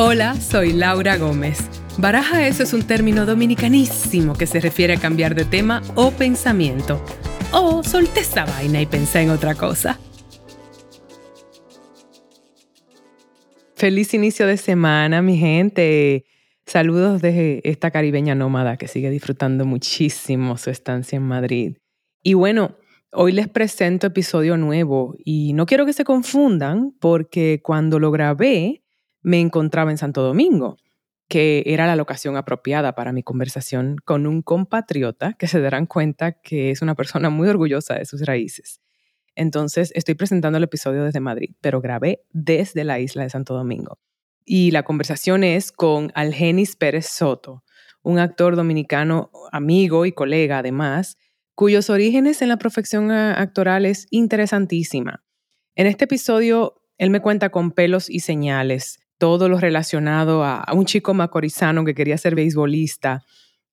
Hola, soy Laura Gómez. Baraja eso es un término dominicanísimo que se refiere a cambiar de tema o pensamiento. O solté esta vaina y pensé en otra cosa. Feliz inicio de semana, mi gente. Saludos desde esta caribeña nómada que sigue disfrutando muchísimo su estancia en Madrid. Y bueno, hoy les presento episodio nuevo y no quiero que se confundan porque cuando lo grabé me encontraba en Santo Domingo, que era la locación apropiada para mi conversación con un compatriota que se darán cuenta que es una persona muy orgullosa de sus raíces. Entonces, estoy presentando el episodio desde Madrid, pero grabé desde la isla de Santo Domingo. Y la conversación es con Algenis Pérez Soto, un actor dominicano, amigo y colega además, cuyos orígenes en la profesión actoral es interesantísima. En este episodio, él me cuenta con pelos y señales todo lo relacionado a, un chico macorizano que quería ser beisbolista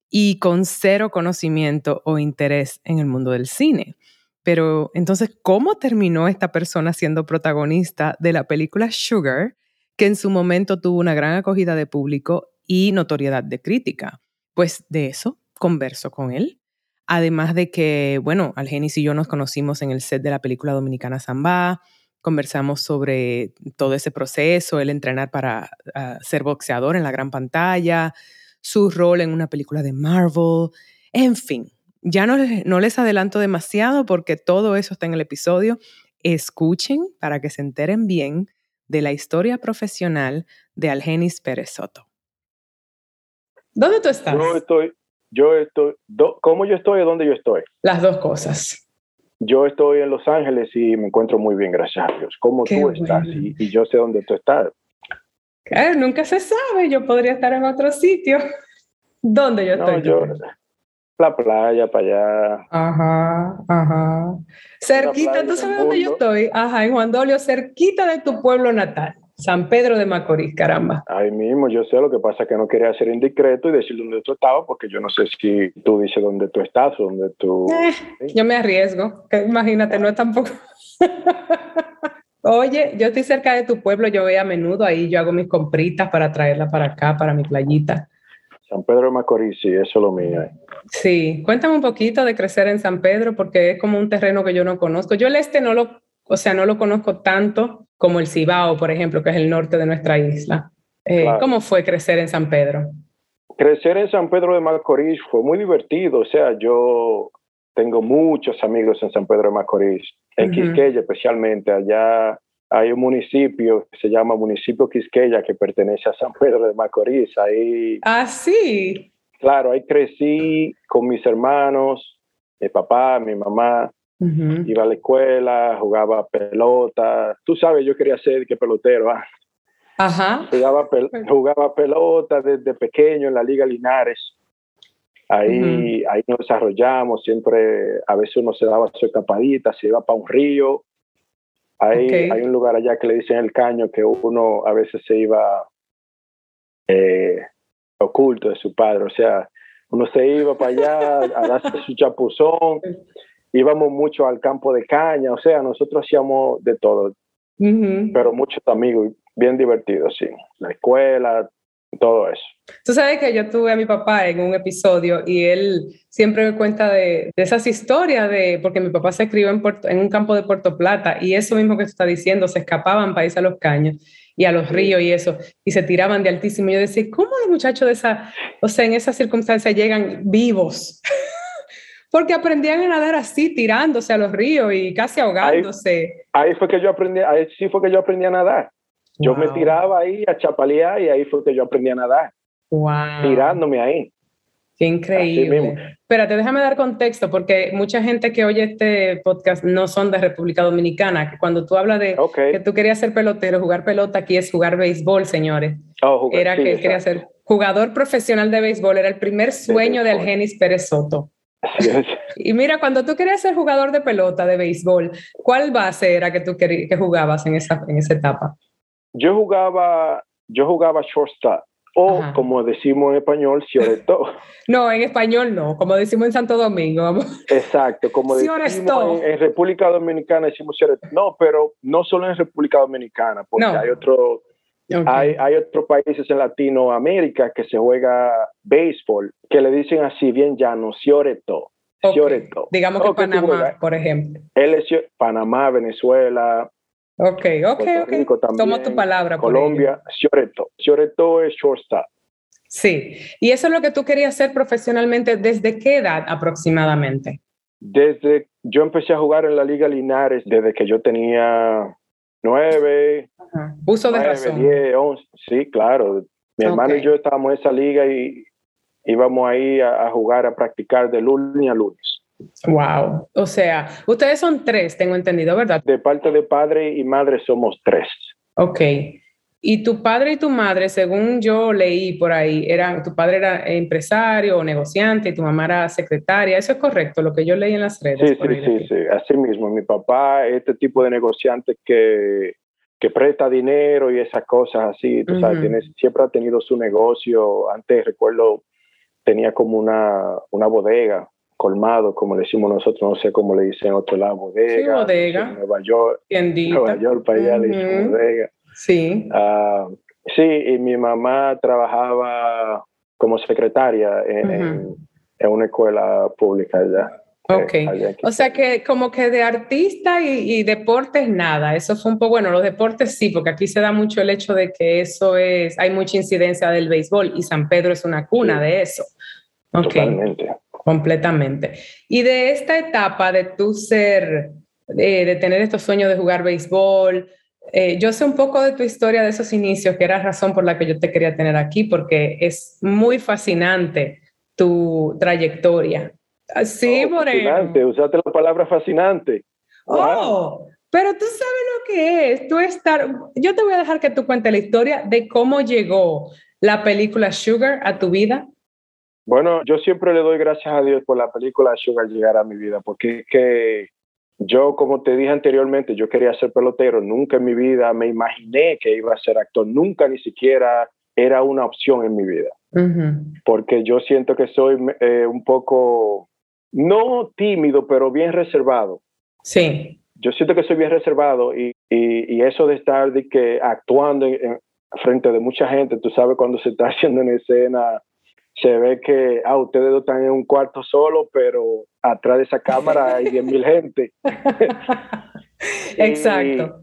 y con cero conocimiento o interés en el mundo del cine. Pero entonces, ¿cómo terminó esta persona siendo protagonista de la película Sugar, que en su momento tuvo una gran acogida de público y notoriedad de crítica? Pues de eso converso con él. Además de que, bueno, Algenis y yo nos conocimos en el set de la película dominicana Zamba, Conversamos sobre todo ese proceso, el entrenar para ah, ser boxeador en la gran pantalla, su rol en una película de Marvel, en fin. Ya no, no les adelanto demasiado porque todo eso está en el episodio. Escuchen para que se enteren bien de la historia profesional de Algenis Pérez Soto. ¿Dónde tú estás? Yo estoy, yo estoy, ¿cómo yo estoy o dónde yo estoy? Las dos cosas. Yo estoy en Los Ángeles y me encuentro muy bien, gracias a Dios. ¿Cómo tú estás? Y, yo sé dónde tú estás. Claro, nunca se sabe. Yo podría estar en otro sitio. ¿Dónde yo estoy? Yo, la playa, para allá. Ajá, ajá. Cerquita, ¿tú sabes dónde yo estoy? Ajá, en Juan Dolio, cerquita de tu pueblo natal. San Pedro de Macorís, caramba. Ahí mismo, yo sé, lo que pasa es que no quería ser indiscreto y decir dónde tú estabas, porque yo no sé si tú dices dónde tú estás o dónde tú... Eh, yo me arriesgo, que imagínate, no es tampoco... Oye, yo estoy cerca de tu pueblo, yo voy a menudo ahí, yo hago mis compritas para traerla para acá, para mi playita. San Pedro de Macorís, sí, eso es lo mío. Sí, cuéntame un poquito de crecer en San Pedro, porque es como un terreno que yo no conozco. Yo el este no lo, o sea, no lo conozco tanto, como el Cibao, por ejemplo, que es el norte de nuestra isla. Eh, ¿Cómo fue crecer en San Pedro? Crecer en San Pedro de Macorís fue muy divertido. O sea, yo tengo muchos amigos en San Pedro de Macorís, en Quisqueya especialmente. Allá hay un municipio que se llama Municipio Quisqueya que pertenece a San Pedro de Macorís. Ahí, ah, sí. Claro, ahí crecí con mis hermanos, mi papá, mi mamá. Iba a la escuela, jugaba pelota. Tú sabes, yo quería ser que pelotero. ¿ah? Ajá. Jugaba, jugaba pelota desde pequeño en la Liga Linares. Ahí, ahí nos desarrollamos, siempre, a veces uno se daba su escapadita, se iba para un río. Hay, hay un lugar allá que le dicen el caño que uno a veces se iba eh, oculto de su padre, o sea, uno se iba para allá a darse su chapuzón íbamos mucho al campo de caña, o sea, nosotros hacíamos de todo, pero muchos amigos, bien divertidos, sí, la escuela, todo eso. Tú sabes que yo tuve a mi papá en un episodio y él siempre me cuenta de, esas historias de, porque mi papá se crió en, en, un campo de Puerto Plata y eso mismo que tú estás diciendo, se escapaban para irse a los caños y a los ríos y eso, y se tiraban de altísimo. Yo decía, ¿cómo los muchachos de esa, o sea, en esas circunstancias llegan vivos? porque aprendían a nadar así, tirándose a los ríos y casi ahogándose. Ahí, fue que yo aprendí, ahí sí fue que yo aprendí a nadar. Yo me tiraba ahí a chapalear y ahí fue que yo aprendí a nadar. Wow. Tirándome ahí. Qué increíble. Espérate, déjame dar contexto, porque mucha gente que oye este podcast no son de República Dominicana, que cuando tú hablas de que tú querías ser pelotero, jugar pelota aquí es jugar béisbol, señores. Oh, era que él quería ser jugador profesional de béisbol, era el primer sueño de, de Algenis Pérez Soto y mira, cuando tú querías ser jugador de pelota, de béisbol, ¿cuál base era que tú que jugabas en esa, en esa etapa? Yo jugaba, yo jugaba shortstop. O como decimos en español, cioreto. no, en español no, como decimos en Santo Domingo. Exacto, como decimos en, República Dominicana decimos cioreto. No, pero no solo en República Dominicana, porque hay otro, Hay, hay otros países en Latinoamérica que se juega béisbol, que le dicen así bien llano, cioreto. Digamos que Panamá, por ejemplo. Él es Panamá, Venezuela. Ok, ok, ok. Tomo tu palabra. Colombia, cioreto. Cioreto es shortstop. Sí, y eso es lo que tú querías hacer profesionalmente. ¿Desde qué edad aproximadamente? Desde, yo empecé a jugar en la Liga Linares desde que yo tenía nueve. Uso de razón. Diez, once. Sí, claro. Mi hermano y yo estábamos en esa liga y íbamos ahí a, jugar, a practicar de lunes a lunes. Wow. O sea, ustedes son tres, tengo entendido, ¿verdad? De parte de padre y madre somos tres. Ok. Y tu padre y tu madre, según yo leí por ahí, eran, tu padre era empresario o negociante y tu mamá era secretaria. ¿Eso es correcto, lo que yo leí en las redes? Sí, sí, sí, sí, así mismo. Mi papá, este tipo de negociante que, que presta dinero y esas cosas así, tú sabes, siempre ha tenido su negocio. Antes recuerdo, tenía como una, una bodega, colmado, como decimos nosotros, no sé cómo le dicen en otro lado, bodega. Sí, bodega. Nueva York. Nueva York, para allá le dicen bodega. Sí. Uh, sí, y mi mamá trabajaba como secretaria en, en, una escuela pública allá. Ok, o sea que como que de artista y, deportes nada, eso fue un poco, bueno, los deportes sí, porque aquí se da mucho el hecho de que eso es, hay mucha incidencia del béisbol y San Pedro es una cuna de eso. Totalmente. Completamente. Y de esta etapa de tu ser, de tener estos sueños de jugar béisbol, eh, yo sé un poco de tu historia de esos inicios, que era razón por la que yo te quería tener aquí, porque es muy fascinante tu trayectoria. Sí, oh, Moreno. Fascinante, usaste la palabra fascinante. Oh, pero tú sabes lo que es, tú estar, yo te voy a dejar que tú cuentes la historia de cómo llegó la película Sugar a tu vida. Bueno, yo siempre le doy gracias a Dios por la película Sugar llegar a mi vida, porque es que yo, como te dije anteriormente, yo quería ser pelotero, nunca en mi vida me imaginé que iba a ser actor, nunca ni siquiera era una opción en mi vida, porque yo siento que soy eh, un poco no tímido, pero bien reservado. Sí. Yo siento que soy bien reservado y, y, eso de estar de que actuando en, frente de mucha gente, tú sabes cuando se está haciendo una escena, se ve que, ah, ustedes están en un cuarto solo, pero atrás de esa cámara hay 10.000 gente. Exacto.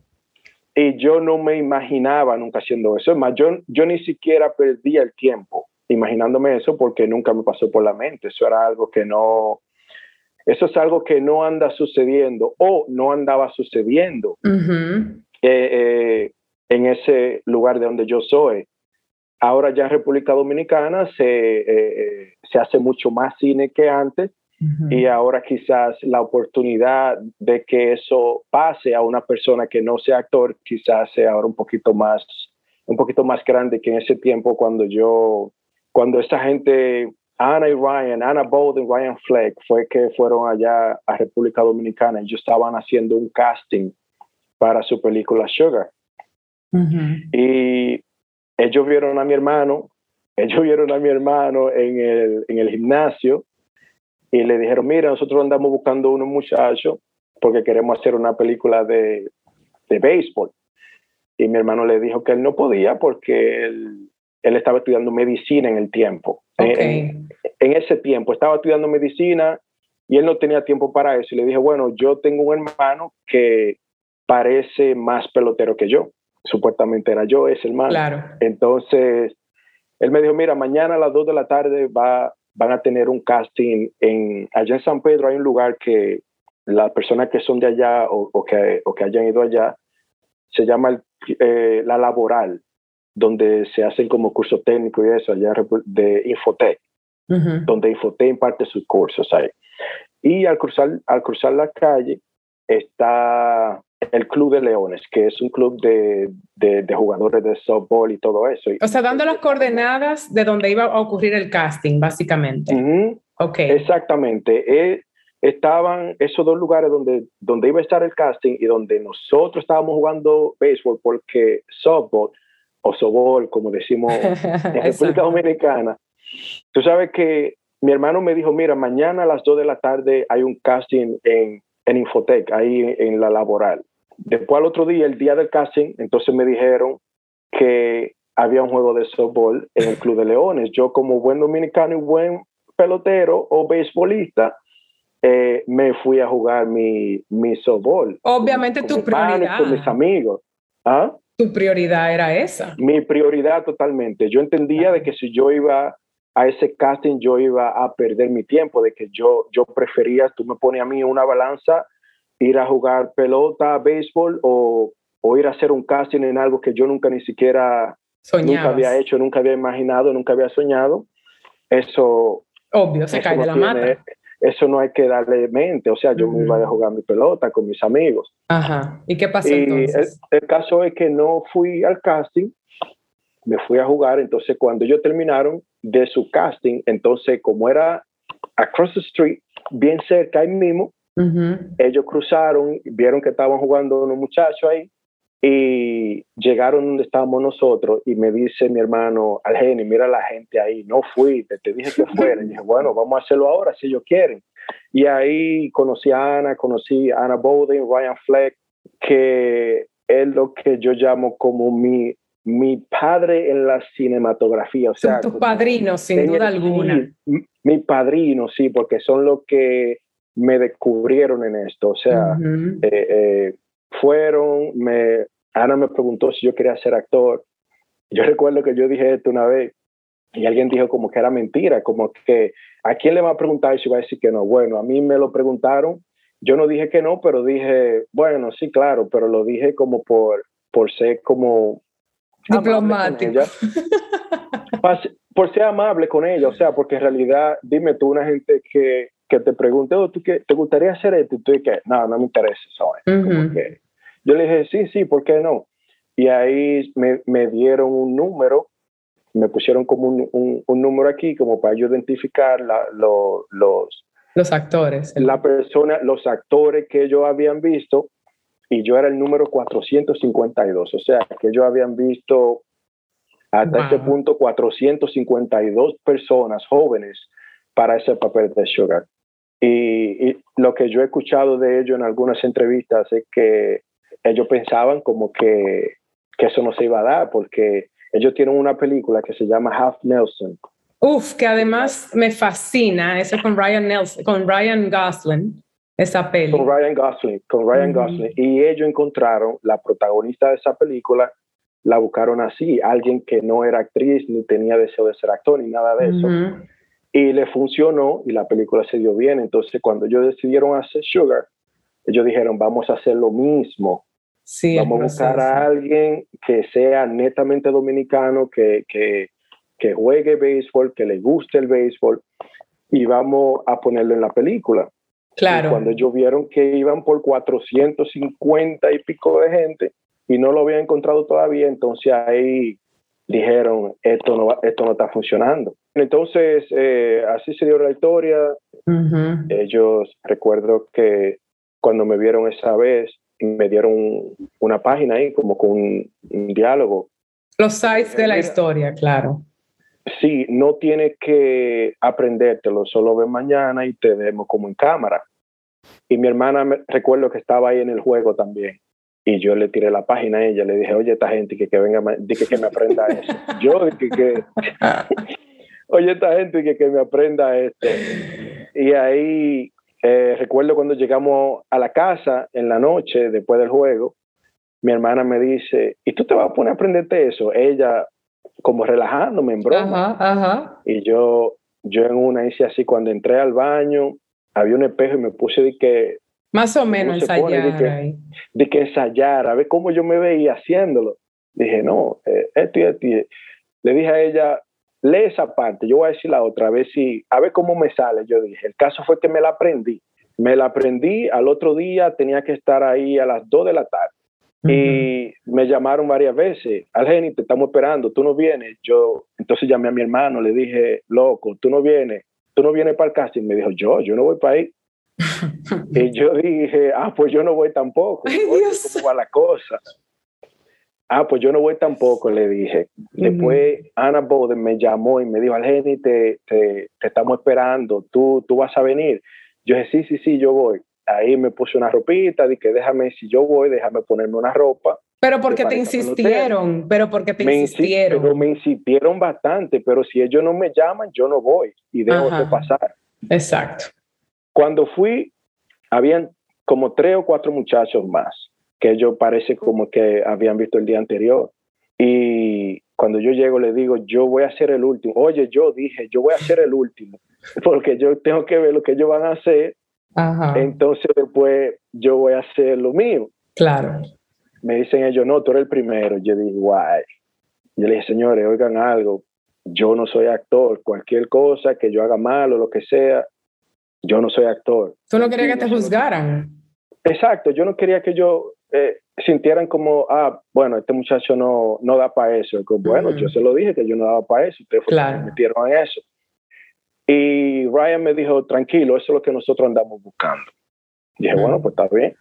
Y, yo no me imaginaba nunca haciendo eso. Es más, yo, yo ni siquiera perdía el tiempo imaginándome eso porque nunca me pasó por la mente. Eso era algo que no, eso es algo que no anda sucediendo o no andaba sucediendo eh, eh, en ese lugar de donde yo soy. Ahora ya en República Dominicana se, eh, se hace mucho más cine que antes y ahora quizás la oportunidad de que eso pase a una persona que no sea actor quizás sea ahora un poquito más un poquito más grande que en ese tiempo cuando yo cuando esa gente Ana y Ryan, Anna Bolden, Ryan Fleck, fue que fueron allá a República Dominicana. Ellos estaban haciendo un casting para su película Sugar. Y ellos vieron a mi hermano, ellos vieron a mi hermano en el, en el gimnasio y le dijeron, mira, nosotros andamos buscando unos muchachos porque queremos hacer una película de, de béisbol. Y mi hermano le dijo que él no podía porque él, él estaba estudiando medicina en el tiempo. En, ese tiempo estaba estudiando medicina y él no tenía tiempo para eso. Y le dije, bueno, yo tengo un hermano que parece más pelotero que yo. Supuestamente era yo ese hermano. Claro. Entonces, él me dijo, mira, mañana a las 2 de la tarde va, van a tener un casting en, allá en San Pedro. Hay un lugar que las personas que son de allá o, que, o que hayan ido allá, se llama eh, la laboral donde se hacen como curso técnico y eso, allá de Infotec, donde Infotec imparte sus cursos ahí. Y al cruzar, al cruzar la calle está el Club de Leones, que es un club de, de, jugadores de softball y todo eso. O sea, dando las coordenadas de donde iba a ocurrir el casting, básicamente. okay. Exactamente. Eh, estaban esos dos lugares donde, donde iba a estar el casting y donde nosotros estábamos jugando béisbol, porque softball o sobol, como decimos en República Dominicana. Tú sabes que mi hermano me dijo, mira, mañana a las 2 de la tarde hay un casting en, en Infotec, ahí en la laboral. Después al otro día, el día del casting, entonces me dijeron que había un juego de softball en el Club de Leones. Yo como buen dominicano y buen pelotero o beisbolista, eh, me fui a jugar mi, mi softball. Obviamente tu prioridad. con mis amigos. ¿Ah? Tu prioridad era esa. Mi prioridad totalmente. Yo entendía de que si yo iba a ese casting, yo iba a perder mi tiempo, de que yo, yo prefería, tú me pones a mí una balanza, ir a jugar pelota, béisbol o, o ir a hacer un casting en algo que yo nunca ni siquiera nunca había hecho, nunca había imaginado, nunca había soñado. Eso... Obvio, se cae de la mata eso no hay que darle mente. O sea, yo me iba a jugar mi pelota con mis amigos. Ajá. ¿Y qué pasó entonces? El, caso es que no fui al casting, me fui a jugar. Entonces, cuando ellos terminaron de su casting, entonces, como era across the street, bien cerca ahí mismo, ellos cruzaron, vieron que estaban jugando unos muchachos ahí y llegaron donde estábamos nosotros y me dice mi hermano, Algeni, mira la gente ahí, no fui, te, dije que fuera. Y dije, bueno, vamos a hacerlo ahora si ellos quieren. Y ahí conocí a Ana, conocí a Ana Bowden, Ryan Fleck, que es lo que yo llamo como mi, mi padre en la cinematografía. O sea, son tus padrinos, sin duda alguna. Mi, padrino, sí, porque son los que me descubrieron en esto. O sea, eh, eh, fueron, me, Ana me preguntó si yo quería ser actor. Yo recuerdo que yo dije esto una vez y alguien dijo como que era mentira, como que a quién le va a preguntar si va a decir que no. Bueno, a mí me lo preguntaron, yo no dije que no, pero dije, bueno, sí, claro, pero lo dije como por, por ser como diplomático. por ser amable con ella, o sea, porque en realidad, dime tú, una gente que, que te pregunte, oh, ¿tú qué, ¿te gustaría hacer esto? Y tú dices, no, no me interesa, ¿sabes? Yo le dije, sí, sí, ¿por qué no? Y ahí me, me dieron un número, me pusieron como un, un, número aquí, como para yo identificar la, los... Los actores. La persona, los actores que ellos habían visto, y yo era el número 452, o sea, que ellos habían visto hasta este punto 452 personas jóvenes para ese papel de Sugar. Y, y, lo que yo he escuchado de ellos en algunas entrevistas es que ellos pensaban como que, que eso no se iba a dar, porque ellos tienen una película que se llama Half Nelson. Uf, que además me fascina, eso con Ryan Nelson, con Ryan Gosling, esa película. Con Ryan Gosling, con Ryan Gosling. Y ellos encontraron la protagonista de esa película, la buscaron así, alguien que no era actriz, ni tenía deseo de ser actor, ni nada de eso. Y le funcionó y la película se dio bien. Entonces, cuando ellos decidieron hacer Sugar, ellos dijeron, vamos a hacer lo mismo Vamos a buscar a alguien que sea netamente dominicano, que, que, que juegue béisbol, que le guste el béisbol y vamos a ponerlo en la película. Claro. cuando ellos vieron que iban por 450 y pico de gente y no lo habían encontrado todavía, entonces ahí dijeron, esto no, esto no está funcionando. Entonces, eh, así se dio la historia. Ellos, recuerdo que cuando me vieron esa vez, me dieron una página ahí como con un, diálogo. Los sites de la historia, claro. Sí, no tienes que aprendértelo, solo ves mañana y te vemos como en cámara. Y mi hermana, me, recuerdo que estaba ahí en el juego también. Y yo le tiré la página a ella, le dije, oye, esta gente que, que venga, que, que me aprenda eso. yo dije que, oye, esta gente que, que me aprenda esto. Y ahí eh, recuerdo cuando llegamos a la casa en la noche, después del juego, mi hermana me dice, ¿y tú te vas a poner a aprenderte eso? Ella como relajándome en broma. Y yo, yo en una hice así, cuando entré al baño, había un espejo y me puse de que... Más o menos ensayar. de, que, de que ensayar, a ver cómo yo me veía haciéndolo. Dije, no, eh, esto y esto. Le dije a ella, lee esa parte, yo voy a decir la otra, a ver si, a ver cómo me sale, yo dije. El caso fue que me la aprendí. Me la aprendí, al otro día tenía que estar ahí a las 2 de la tarde. Y me llamaron varias veces, Algeni, te estamos esperando, tú no vienes. Yo, entonces llamé a mi hermano, le dije, loco, tú no vienes, tú no vienes para el casting. Me dijo, yo, yo no voy para ahí. Y yo dije, ah, pues yo no voy tampoco. Ay, ¿Cómo va la cosa? Ah, pues yo no voy tampoco, le dije. Después Ana Bowden me llamó y me dijo, Algeni, te, te, te, estamos esperando, ¿Tú, tú vas a venir. Yo dije, sí, sí, sí, yo voy. Ahí me puse una ropita, dije, déjame, si yo voy, déjame ponerme una ropa Pero porque te insistieron, pero porque te insistieron. pero me insistieron bastante, pero si ellos no me llaman, yo no voy y dejo de pasar. Exacto. Cuando fui, habían como tres o cuatro muchachos más que ellos parece como que habían visto el día anterior. Y cuando yo llego le digo, yo voy a ser el último. Oye, yo dije, yo voy a ser el último, porque yo tengo que ver lo que ellos van a hacer. Entonces después yo voy a hacer lo mío. Claro me dicen ellos, no, tú eres el primero. Yo dije, guay. Yo le dije, señores, oigan algo, yo no soy actor. Cualquier cosa que yo haga mal o lo que sea, yo no soy actor. ¿Tú no querías que te juzgaran? Exacto, yo no quería que yo eh, sintieran como, ah, bueno, este muchacho no, no da para eso. bueno, yo se lo dije que yo no daba para eso, ustedes claro. me metieron en eso. Y Ryan me dijo, tranquilo, eso es lo que nosotros andamos buscando. dije, bueno, pues está bien.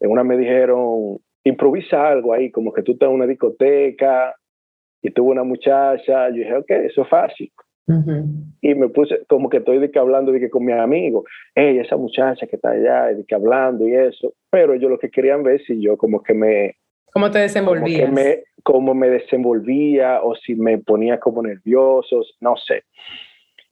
En una me dijeron, improvisa algo ahí, como que tú estás en una discoteca y tuvo una muchacha. Yo dije, ok, eso es fácil. Y me puse como que estoy de que hablando de que con mi amigo, hey, esa muchacha que está allá, de que hablando y eso. Pero ellos lo que querían ver si yo como que me... ¿Cómo te desenvolvías? Como, me, cómo me desenvolvía o si me ponía como nervioso, no sé.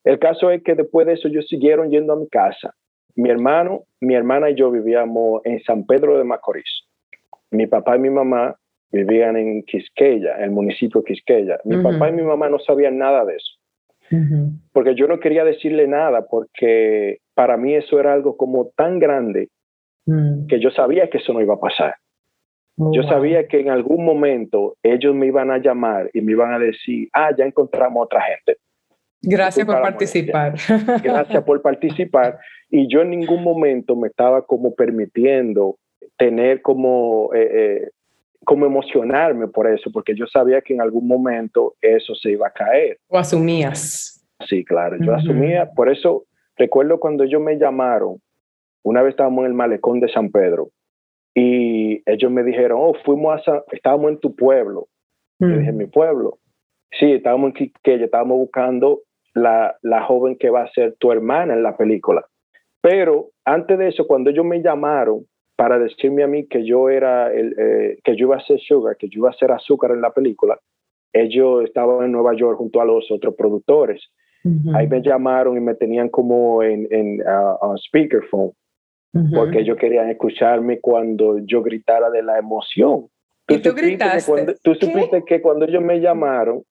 El caso es que después de eso ellos siguieron yendo a mi casa. Mi hermano, mi hermana y yo vivíamos en San Pedro de Macorís mi papá y mi mamá vivían en Quisqueya, el municipio de Quisqueya. Mi papá y mi mamá no sabían nada de eso. Porque yo no quería decirle nada, porque para mí eso era algo como tan grande mm. que yo sabía que eso no iba a pasar. Oh, yo sabía que en algún momento ellos me iban a llamar y me iban a decir, ah, ya encontramos otra gente. Gracias por participar. Gracias por participar. Y yo en ningún momento me estaba como permitiendo tener como, eh, eh, como emocionarme por eso, porque yo sabía que en algún momento eso se iba a caer. ¿O asumías? Sí, claro, yo asumía, por eso recuerdo cuando ellos me llamaron, una vez estábamos en el malecón de San Pedro y ellos me dijeron, oh, fuimos a, estábamos en tu pueblo. Yo mm. dije, mi pueblo. Sí, estábamos en Quiqueya, estábamos buscando la, la joven que va a ser tu hermana en la película. Pero antes de eso, cuando ellos me llamaron, para decirme a mí que yo era el, eh, que yo iba a ser sugar, que yo iba a ser azúcar en la película, ellos estaban en Nueva York junto a los otros productores. Ahí me llamaron y me tenían como en, en speakerphone, porque ellos querían escucharme cuando yo gritara de la emoción. ¿Y tú gritaste? tú supiste que cuando ellos me llamaron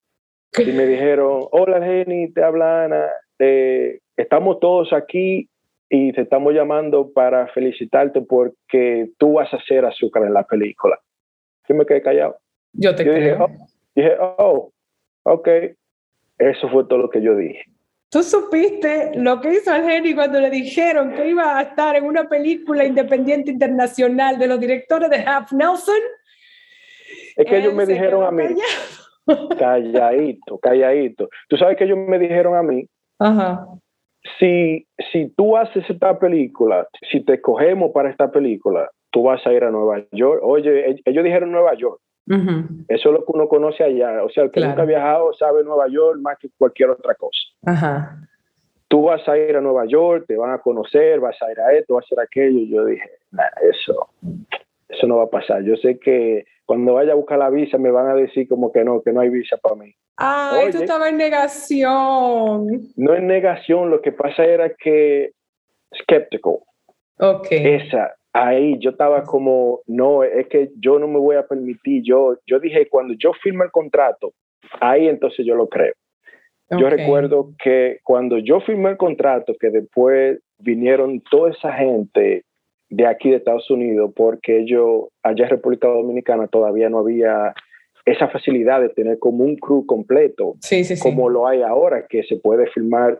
y me dijeron, hola Jenny, te habla Ana, eh, estamos todos aquí y te estamos llamando para felicitarte porque tú vas a ser azúcar en la película. Yo me quedé callado. Yo te Dije, oh, dije, oh, ok. Eso fue todo lo que yo dije. ¿Tú supiste lo que hizo Algeni cuando le dijeron que iba a estar en una película independiente internacional de los directores de Half Nelson? Es que ellos me dijeron a mí, calladito, calladito. ¿Tú sabes que ellos me dijeron a mí? Ajá si, si tú haces esta película, si te escogemos para esta película, tú vas a ir a Nueva York. Oye, ellos dijeron Nueva York. Eso es lo que uno conoce allá. O sea, el que nunca ha viajado sabe Nueva York más que cualquier otra cosa. Tú vas a ir a Nueva York, te van a conocer, vas a ir a esto, vas a hacer aquello. Y yo dije, eso, eso no va a pasar. Yo sé que cuando vaya a buscar la visa me van a decir como que no, que no hay visa para mí. Ah, esto estaba en negación. No en negación, lo que pasa era que skeptical. Ok. Esa, ahí yo estaba como, no, es que yo no me voy a permitir, yo, yo dije, cuando yo firme el contrato, ahí entonces yo lo creo. Yo recuerdo que cuando yo firmé el contrato, que después vinieron toda esa gente de aquí de Estados Unidos, porque ellos, allá en República Dominicana todavía no había esa facilidad de tener como un crew completo, como lo hay ahora, que se puede filmar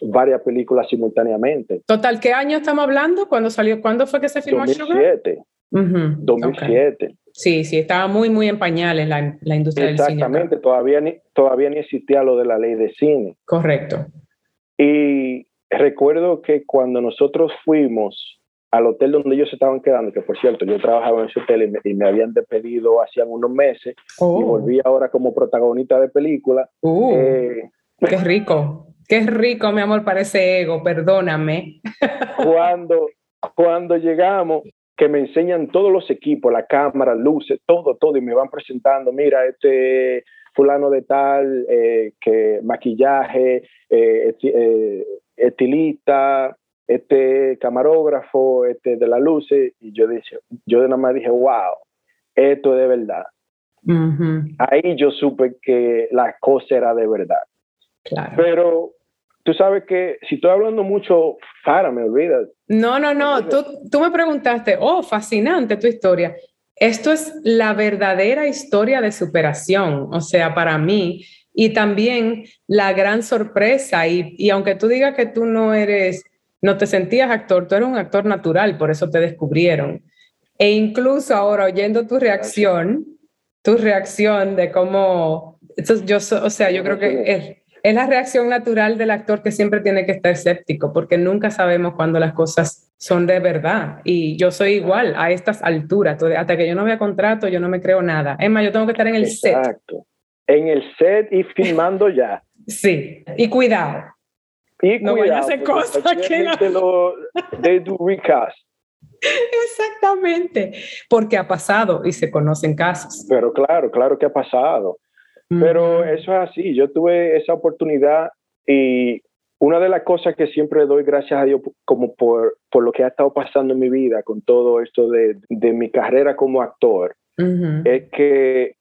varias películas simultáneamente. Total, ¿qué año estamos hablando? ¿Cuándo salió? ¿Cuándo fue que se filmó 2007. 2007. Sí, sí, estaba muy, muy en pañales la, la industria del cine. Exactamente, todavía ni, todavía ni existía lo de la ley de cine. Correcto. Y recuerdo que cuando nosotros fuimos al hotel donde ellos estaban quedando, que por cierto, yo trabajaba en ese hotel y me, habían despedido hacían unos meses y oh. volví ahora como protagonista de película. Uh, eh, qué rico, qué rico, mi amor, para ese ego, perdóname. Cuando, cuando llegamos, que me enseñan todos los equipos, la cámara, luces, todo, todo, y me van presentando, mira, este fulano de tal, eh, que maquillaje, eh, eh, estilista, este camarógrafo, este de las luces, y yo dije, yo nada más dije, wow, esto es de verdad. Ahí yo supe que la cosa era de verdad. Claro. Pero tú sabes que si estoy hablando mucho, para, me olvidas. No, no, no, tú, tú me preguntaste, oh, fascinante tu historia. Esto es la verdadera historia de superación, o sea, para mí, y también la gran sorpresa, y, y aunque tú digas que tú no eres, no te sentías actor, tú eres un actor natural, por eso te descubrieron. E incluso ahora oyendo tu reacción, tu reacción de cómo, yo, o sea, yo creo que es, es la reacción natural del actor que siempre tiene que estar escéptico, porque nunca sabemos cuándo las cosas son de verdad. Y yo soy igual a estas alturas. Hasta que yo no vea contrato, yo no me creo nada. Es más, yo tengo que estar en el set. Exacto. En el set y filmando ya. Sí. Y cuidado. Y no cuidado, a hacer cosas que no. de tu recast. Exactamente, porque ha pasado y se conocen casos. Pero claro, claro que ha pasado. Pero eso es así, yo tuve esa oportunidad y una de las cosas que siempre doy gracias a Dios como por, por lo que ha estado pasando en mi vida con todo esto de, de mi carrera como actor, es que,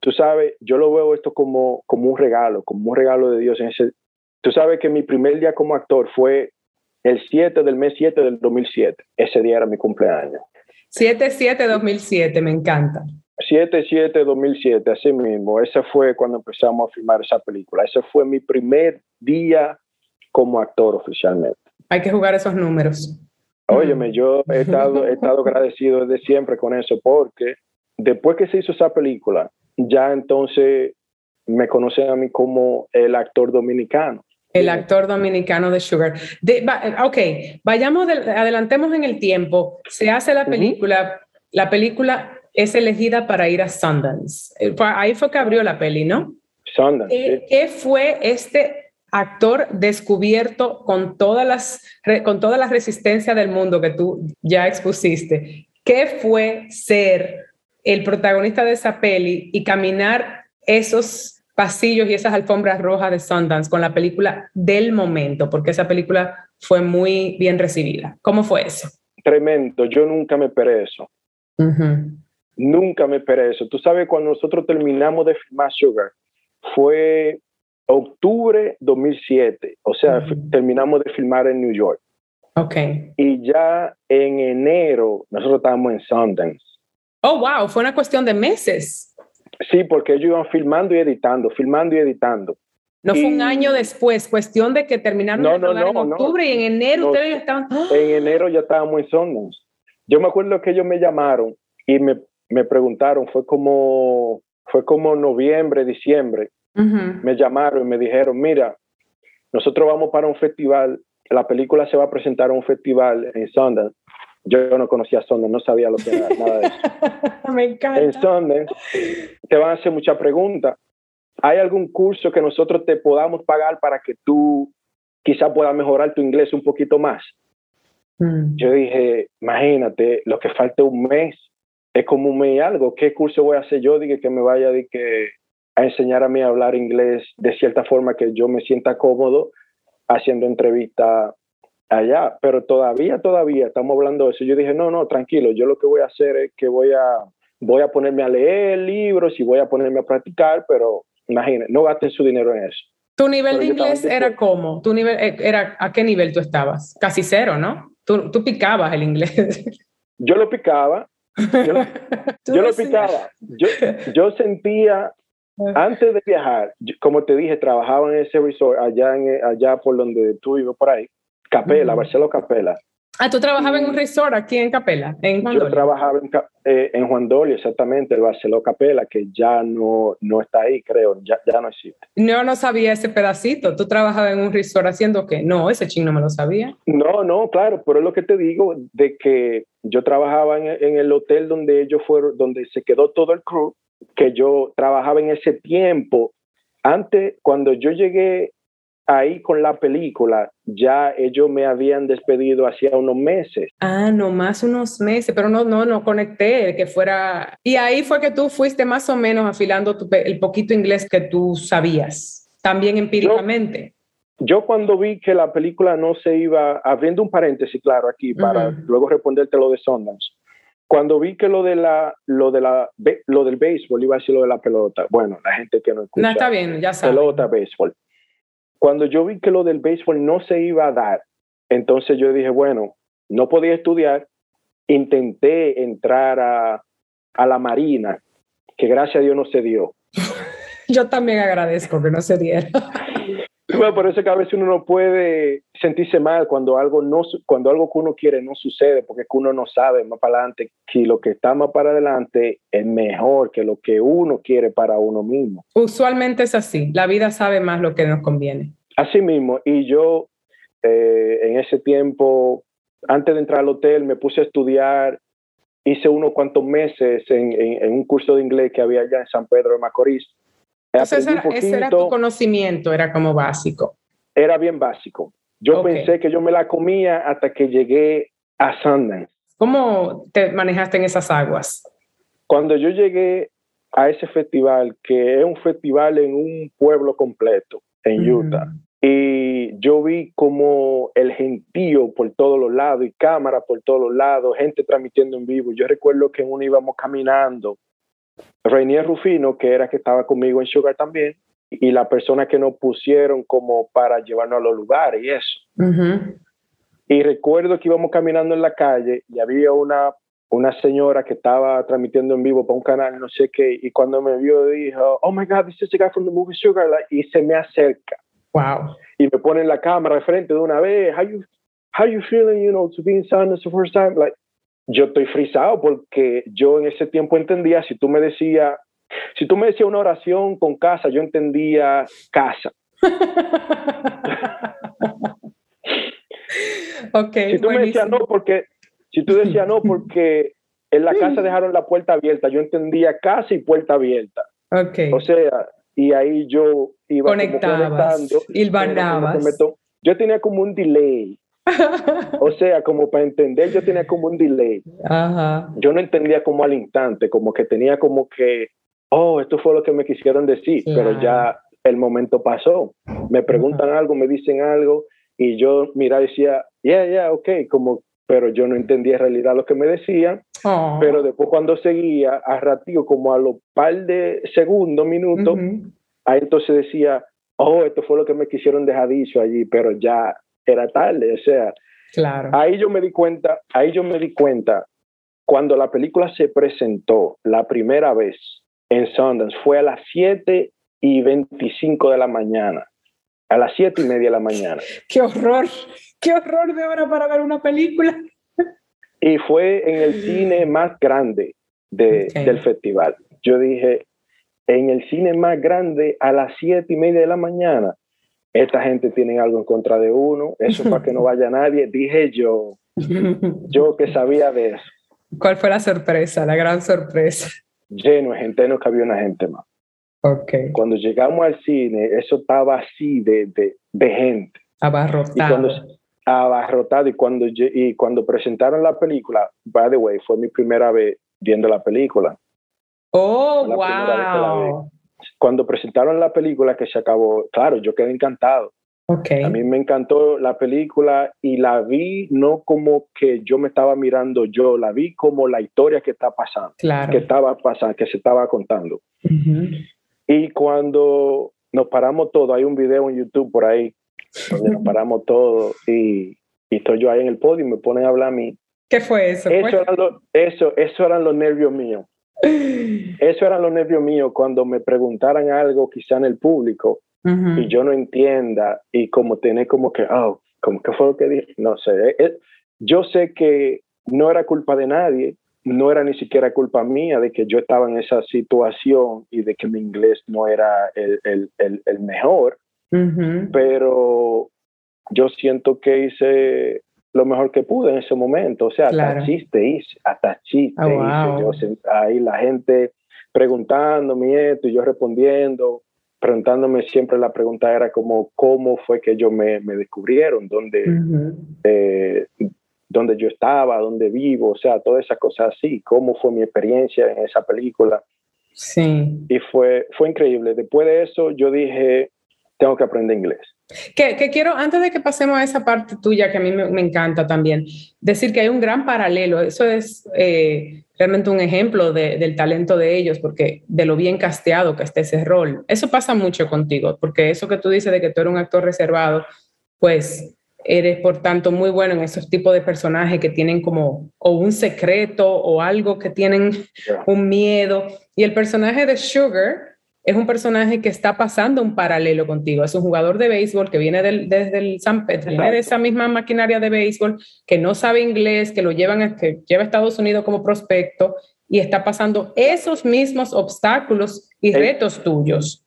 tú sabes, yo lo veo esto como, como un regalo, como un regalo de Dios. En ese, tú sabes que mi primer día como actor fue el 7 del mes 7 del 2007. Ese día era mi cumpleaños. 7-7-2007, me encanta. 7-7-2007, así mismo. Ese fue cuando empezamos a filmar esa película. Ese fue mi primer día como actor oficialmente. Hay que jugar esos números. Óyeme, yo he estado, he estado agradecido desde siempre con eso porque después que se hizo esa película, ya entonces me conocen a mí como el actor dominicano. El actor dominicano de Sugar. ok, vayamos, adelantemos en el tiempo. Se hace la película, la película es elegida para ir a Sundance. Eh, ahí fue que abrió la peli, ¿no? Sundance. ¿Qué, fue este actor descubierto con, todas las, con toda la resistencia del mundo que tú ya expusiste? ¿Qué fue ser el protagonista de esa peli y caminar esos pasillos y esas alfombras rojas de Sundance con la película del momento? Porque esa película fue muy bien recibida. ¿Cómo fue eso? Tremendo. Yo nunca me esperé eso. Nunca me esperé eso. Tú sabes, cuando nosotros terminamos de filmar Sugar, fue octubre 2007, o sea, terminamos de filmar en New York. Ok. Y ya en enero nosotros estábamos en Sundance. Oh, wow, fue una cuestión de meses. Sí, porque ellos iban filmando y editando, filmando y editando. No fue un año después, cuestión de que terminaron de rodar en octubre y en enero ustedes ya estaban. En enero ya estábamos en Sundance. Yo me acuerdo que ellos me llamaron y me me preguntaron, fue como, fue como noviembre, diciembre, me llamaron y me dijeron, mira, nosotros vamos para un festival, la película se va a presentar a un festival en Sundance. Yo no conocía Sundance, no sabía lo que era nada de eso. me encanta. En Sundance te van a hacer muchas preguntas. ¿Hay algún curso que nosotros te podamos pagar para que tú quizá puedas mejorar tu inglés un poquito más? Mm. Yo dije, imagínate, lo que falta un mes es como un mes algo. ¿Qué curso voy a hacer yo? Dije que me vaya de que, a enseñar a mí a hablar inglés de cierta forma que yo me sienta cómodo haciendo entrevista allá. Pero todavía, todavía estamos hablando de eso. Yo dije, no, no, tranquilo. Yo lo que voy a hacer es que voy a, voy a ponerme a leer libros y voy a ponerme a practicar, pero imagínate, no gasten su dinero en eso. ¿Tu nivel de inglés era cómo? ¿Tu nivel, eh, era, ¿A qué nivel tú estabas? Casi cero, ¿no? Tú, tú picabas el inglés. Yo lo picaba, yo, lo picaba. Yo, yo sentía, antes de viajar, como te dije, trabajaba en ese resort allá, en, allá por donde tú vives, por ahí, Capela, Barcelona Capela. Ah, tú trabajabas en un resort aquí en Capela, en Juan Yo trabajaba en, eh, en, Juan Dolio, exactamente, el Barceló Capela, que ya no, no está ahí, creo, ya, ya no existe. No, no sabía ese pedacito. ¿Tú trabajabas en un resort haciendo qué? No, ese ching no me lo sabía. No, no, claro, pero es lo que te digo, de que yo trabajaba en, en el hotel donde ellos fueron, donde se quedó todo el crew, que yo trabajaba en ese tiempo. Antes, cuando yo llegué ahí con la película, ya ellos me habían despedido hacía unos meses. Ah, no más unos meses, pero no, no, no conecté que fuera. Y ahí fue que tú fuiste más o menos afilando el poquito inglés que tú sabías, también empíricamente. Yo, cuando vi que la película no se iba, abriendo un paréntesis, claro, aquí, para luego responderte lo de Sundance. Cuando vi que lo de la, lo de la, lo del béisbol iba a ser lo de la pelota, bueno, la gente que no escucha. No está bien, ya sabes. Pelota, béisbol cuando yo vi que lo del béisbol no se iba a dar, entonces yo dije, bueno, no podía estudiar, intenté entrar a, a la Marina, que gracias a Dios no se dio. yo también agradezco que no se diera. Bueno, por eso que a veces uno no puede sentirse mal cuando algo no cuando algo que uno quiere no sucede, porque es que uno no sabe más para adelante que lo que está más para adelante es mejor que lo que uno quiere para uno mismo. Usualmente es así, la vida sabe más lo que nos conviene. Así mismo, y yo eh, en ese tiempo, antes de entrar al hotel, me puse a estudiar, hice unos cuantos meses en, en un curso de inglés que había allá en San Pedro de Macorís ese era, tu conocimiento, era como básico. Era bien básico. Yo pensé que yo me la comía hasta que llegué a Sundance. ¿Cómo te manejaste en esas aguas? Cuando yo llegué a ese festival, que es un festival en un pueblo completo, en Utah, y yo vi como el gentío por todos los lados y cámaras por todos los lados, gente transmitiendo en vivo. Yo recuerdo que uno íbamos caminando Reinier Rufino, que era que estaba conmigo en Sugar también, y la persona que nos pusieron como para llevarnos a los lugares y eso. Y recuerdo que íbamos caminando en la calle y había una, una señora que estaba transmitiendo en vivo para un canal, no sé qué, y cuando me vio dijo, oh my God, this is the guy from the movie Sugar, y se me acerca. Wow. Y me pone en la cámara de frente de una vez, how you, how you feeling, you know, to be in Sundance the first time? Like, yo estoy frisado porque yo en ese tiempo entendía, si tú me decías, si tú me decías una oración con casa, yo entendía casa. okay, si tú me decías no porque, si tú decías no porque en la casa dejaron la puerta abierta, yo entendía casa y puerta abierta. Okay. O sea, y ahí yo iba Conectabas, conectando. Yo tenía como un delay o sea, como para entender, yo tenía como un delay. Yo no entendía como al instante, como que tenía como que, oh, esto fue lo que me quisieron decir, pero ya el momento pasó. Me preguntan algo, me dicen algo, y yo, mira, decía, yeah, yeah, ok, como, pero yo no entendía en realidad lo que me decían. Oh. Pero después cuando seguía, a ratito, como a los par de segundos, minutos, ahí entonces decía, oh, esto fue lo que me quisieron dejar dicho allí, pero ya era tarde, o sea, claro. ahí yo me di cuenta, ahí yo me di cuenta, cuando la película se presentó la primera vez en Sundance, fue a las 7 y 25 de la mañana, a las 7 y media de la mañana. ¡Qué horror! ¡Qué horror de hora para ver una película! Y fue en el cine más grande del festival. Yo dije, en el cine más grande a las 7 y media de la mañana, esta gente tiene algo en contra de uno, eso para que no vaya nadie, dije yo, yo que sabía de eso. ¿Cuál fue la sorpresa, la gran sorpresa? Lleno gente, no cabía una gente más. Okay. Cuando llegamos al cine, eso estaba así de, de, de gente. Abarrotado. Y cuando, abarrotado. Y cuando, y cuando presentaron la película, by the way, fue mi primera vez viendo la película. Oh, wow cuando presentaron la película que se acabó, claro, yo quedé encantado. Okay. A mí me encantó la película y la vi no como que yo me estaba mirando yo, la vi como la historia que está pasando, que estaba pasando, que se estaba contando. Y cuando nos paramos todo, hay un video en YouTube por ahí donde nos paramos todo y, y, estoy yo ahí en el podio y me ponen a hablar a mí. ¿Qué fue eso? Eso, eran eso, eso eran los nervios míos. Eso eran los nervios míos cuando me preguntaran algo quizá en el público y yo no entienda y como tener como que, oh, como que fue lo que dije, no sé. Eh, eh, yo sé que no era culpa de nadie, no era ni siquiera culpa mía de que yo estaba en esa situación y de que mi inglés no era el, el, el, mejor, pero yo siento que hice lo mejor que pude en ese momento. O sea, hasta chiste hice, hasta chiste oh, hice. Yo, ahí la gente preguntándome esto y yo respondiendo. preguntándome siempre la pregunta era como, ¿cómo fue que ellos me, me descubrieron? ¿Dónde, eh, ¿Dónde yo estaba? ¿Dónde vivo? O sea, todas esas cosas así. ¿Cómo fue mi experiencia en esa película? Sí. Y fue, fue increíble. Después de eso, yo dije, tengo que aprender inglés. Que, quiero, antes de que pasemos a esa parte tuya, que a mí me, encanta también, decir que hay un gran paralelo. Eso es eh, realmente un ejemplo del talento de ellos, porque de lo bien casteado que está ese rol. Eso pasa mucho contigo, porque eso que tú dices de que tú eres un actor reservado, pues eres por tanto muy bueno en esos tipos de personajes que tienen como o un secreto o algo que tienen un miedo. Y el personaje de Sugar es un personaje que está pasando un paralelo contigo. Es un jugador de béisbol que viene desde el San Pedro, viene de esa misma maquinaria de béisbol, que no sabe inglés, que lo llevan, que lleva a Estados Unidos como prospecto y está pasando esos mismos obstáculos y retos tuyos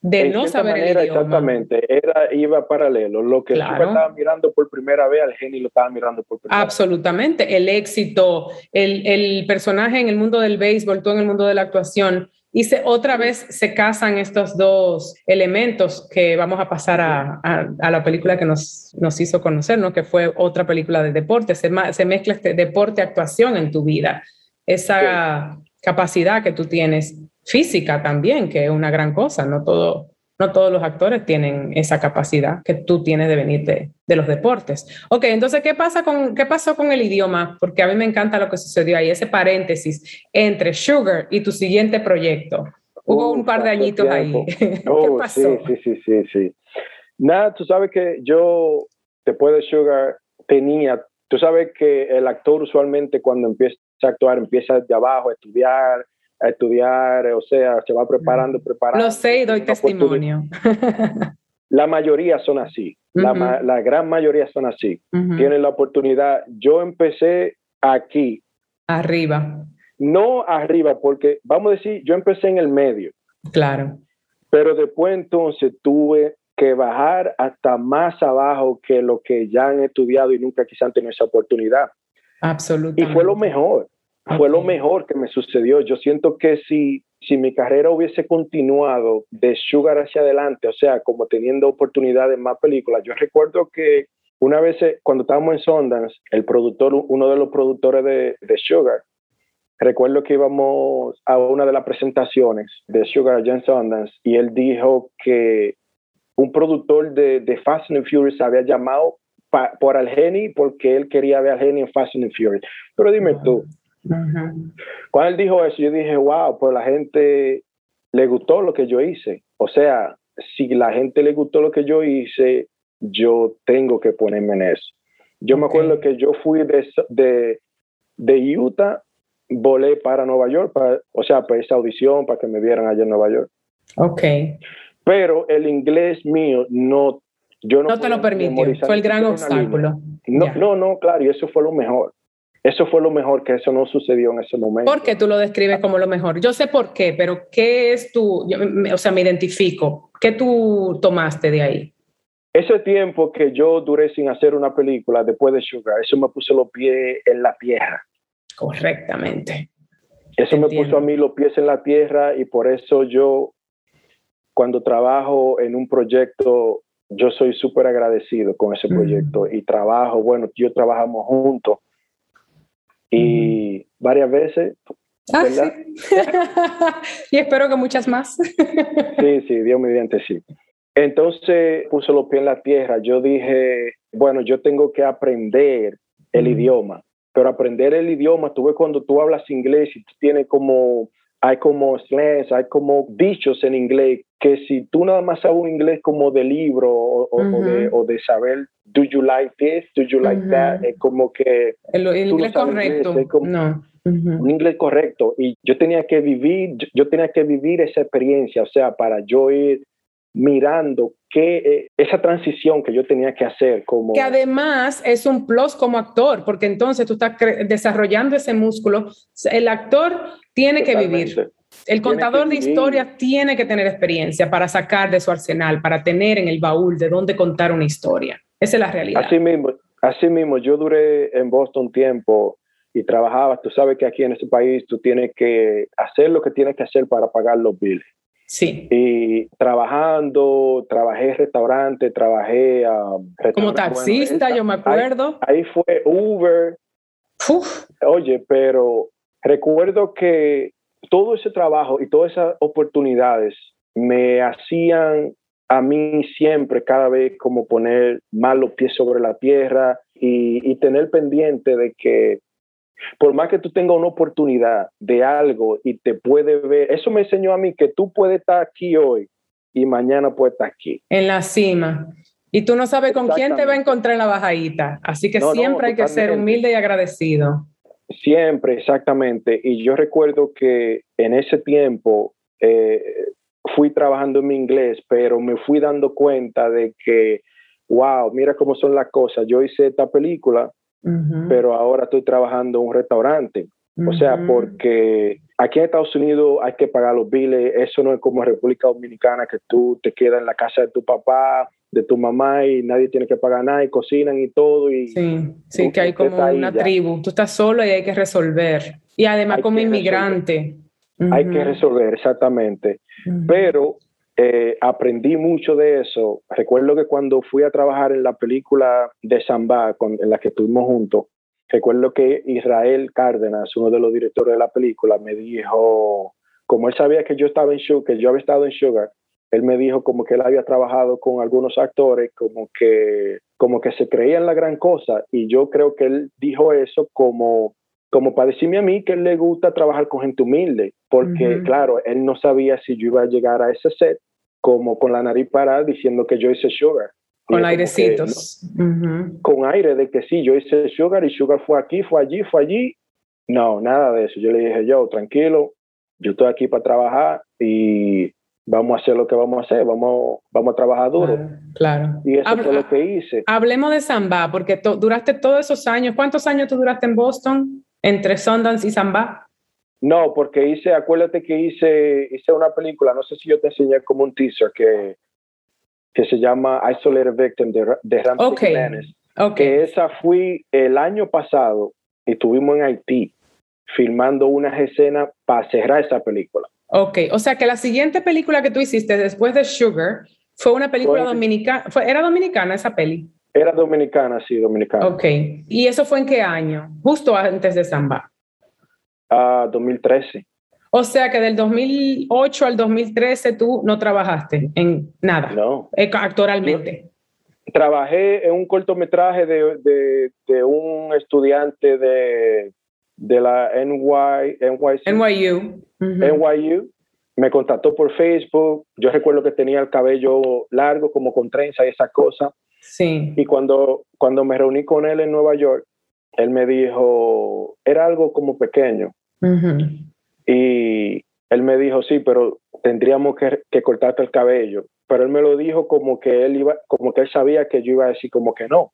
de no saber el idioma. Exactamente, era, iba paralelo. Lo que claro. estaba mirando por primera vez, al genio lo estaba mirando por primera vez. Absolutamente, el éxito, el, el personaje en el mundo del béisbol, tú en el mundo de la actuación, y se, otra vez se casan estos dos elementos que vamos a pasar a, a, la película que nos, nos hizo conocer, ¿no? que fue otra película de deporte. Se, se mezcla este deporte-actuación en tu vida. Esa capacidad que tú tienes física también, que es una gran cosa. No todo, no todos los actores tienen esa capacidad que tú tienes de venir de, de, los deportes. Ok, entonces, ¿qué, pasa con, ¿qué pasó con el idioma? Porque a mí me encanta lo que sucedió ahí, ese paréntesis entre Sugar y tu siguiente proyecto. Hubo un par de añitos ahí. ¿Qué oh, pasó? Sí, sí, sí, sí, Nada, tú sabes que yo, después de Sugar, tenía, tú sabes que el actor usualmente cuando empieza a actuar, empieza de abajo a estudiar, a estudiar, o sea, se va preparando, preparando. Lo sé y doy testimonio. La mayoría son así, la, la, gran mayoría son así. Tienen la oportunidad. Yo empecé aquí. Arriba. No arriba, porque vamos a decir, yo empecé en el medio. Claro. Pero después entonces tuve que bajar hasta más abajo que lo que ya han estudiado y nunca quizás han tenido esa oportunidad. Absolutamente. Y fue lo mejor. Fue lo mejor que me sucedió. Yo siento que si, si mi carrera hubiese continuado de Sugar hacia adelante, o sea, como teniendo oportunidades más películas, yo recuerdo que una vez eh, cuando estábamos en Sundance, el productor, uno de los productores de, de Sugar, recuerdo que íbamos a una de las presentaciones de Sugar en Sundance y él dijo que un productor de, de Fast and Furious había llamado por al Geni porque él quería ver al Geni en Fast and Furious. Pero dime tú, cuando él dijo eso, yo dije, wow, pues la gente le gustó lo que yo hice. O sea, si la gente le gustó lo que yo hice, yo tengo que ponerme en eso. Yo me acuerdo que yo fui de, de, de, Utah, volé para Nueva York, para, o sea, para esa audición, para que me vieran allá en Nueva York. Ok. Pero el inglés mío no, yo no, no te lo permitió, fue el gran obstáculo. No, no, no, claro, y eso fue lo mejor. Eso fue lo mejor, que eso no sucedió en ese momento. ¿Por qué tú lo describes como lo mejor? Yo sé por qué, pero ¿qué es tu, o sea, me identifico, ¿qué tú tomaste de ahí? Ese tiempo que yo duré sin hacer una película después de Sugar, eso me puso los pies en la tierra. Correctamente. Eso me puso a mí los pies en la tierra y por eso yo, cuando trabajo en un proyecto, yo soy súper agradecido con ese proyecto y trabajo, bueno, yo trabajamos juntos y varias veces. Ah, y espero que muchas más. sí, sí, Dios mediante sí. Entonces puse los pies en la tierra. Yo dije, bueno, yo tengo que aprender el idioma, pero aprender el idioma, tú ves cuando tú hablas inglés y tú tienes como, hay como slangs, hay como dichos en inglés, que si tú nada más sabes un inglés como de libro o, de, o de saber do you like this, do you like that, es como que... El, inglés correcto, no. Un inglés correcto. Y yo tenía que vivir, yo, tenía que vivir esa experiencia, o sea, para yo ir mirando que eh, esa transición que yo tenía que hacer como... Que además es un plus como actor, porque entonces tú estás desarrollando ese músculo. El actor tiene que vivir. El contador de historias tiene que tener experiencia para sacar de su arsenal, para tener en el baúl de dónde contar una historia. Esa es la realidad. Así mismo, así mismo, yo duré en Boston tiempo y trabajaba, tú sabes que aquí en este país tú tienes que hacer lo que tienes que hacer para pagar los billes. Sí. Y trabajando, trabajé en restaurante, trabajé um, como taxista, yo me acuerdo. Ahí, fue Uber. Oye, pero recuerdo que todo ese trabajo y todas esas oportunidades me hacían a mí siempre, cada vez como poner más los pies sobre la tierra y, y tener pendiente de que por más que tú tengas una oportunidad de algo y te puede ver, eso me enseñó a mí que tú puedes estar aquí hoy y mañana puedes estar aquí. En la cima. Y tú no sabes con quién te va a encontrar en la bajadita. Así que siempre hay que ser humilde y agradecido. Siempre, exactamente. Y yo recuerdo que en ese tiempo eh, fui trabajando en mi inglés, pero me fui dando cuenta de que, wow, mira cómo son las cosas. Yo hice esta película pero ahora estoy trabajando en un restaurante. O sea, porque aquí en Estados Unidos hay que pagar los biles, eso no es como en República Dominicana que tú te quedas en la casa de tu papá, de tu mamá y nadie tiene que pagar nada y cocinan y todo. Y sí, sí, que hay como una tribu, tú estás solo y hay que resolver. Y además como inmigrante. Hay que resolver, exactamente. Pero eh, aprendí mucho de eso. Recuerdo que cuando fui a trabajar en la película de Samba, en la que estuvimos juntos, recuerdo que Israel Cárdenas, uno de los directores de la película, me dijo, como él sabía que yo estaba en Sugar, que yo había estado en Sugar, él me dijo como que él había trabajado con algunos actores, como que, como que se creía en la gran cosa. Y yo creo que él dijo eso como como para decirme a mí que él le gusta trabajar con gente humilde, porque claro, él no sabía si yo iba a llegar a ese set como con la nariz parada diciendo que yo hice sugar. Con airecitos. Con aire de que sí, yo hice sugar y sugar fue aquí, fue allí, fue allí. No, nada de eso. Yo le dije, yo, tranquilo, yo estoy aquí para trabajar y vamos a hacer lo que vamos a hacer, vamos, vamos a trabajar duro. Claro. Y eso fue lo que hice. Hablemos de Samba, porque duraste todos esos años. ¿Cuántos años tú duraste en Boston? entre Sundance y Samba? No, porque hice, acuérdate que hice, hice una película, no sé si yo te enseñé como un teaser que, que se llama Isolated Victim de, de Ramsey okay. Que esa fui el año pasado, estuvimos en Haití filmando unas escenas para cerrar esa película. Ok, o sea que la siguiente película que tú hiciste después de Sugar fue una película dominicana, ¿era dominicana esa peli? Era dominicana, sí, dominicana. Ok. ¿Y eso fue en qué año? Justo antes de Samba. Ah, 2013. O sea que del 2008 al 2013 tú no trabajaste en nada. No. Eh, actoralmente. trabajé en un cortometraje de, de, un estudiante de, de la NY, NYU. NYU. Me contactó por Facebook. Yo recuerdo que tenía el cabello largo, como con trenza y esa cosa. Sí. Y cuando, cuando me reuní con él en Nueva York, él me dijo, era algo como pequeño. Y él me dijo, sí, pero tendríamos que, que, cortarte el cabello. Pero él me lo dijo como que él iba, como que él sabía que yo iba a decir como que no.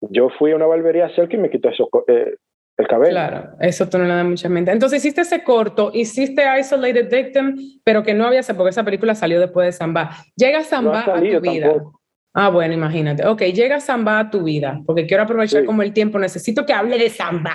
Yo fui a una barbería cerca y me quitó eso, eh, el cabello. Claro, eso tú no le das mucha mente. Entonces hiciste ese corto, hiciste Isolated Victim, pero que no había, porque esa película salió después de Samba. Llega Samba a tu vida. Ah, bueno, imagínate. Ok, llega Samba a tu vida, porque quiero aprovechar como el tiempo. Necesito que hable de Samba,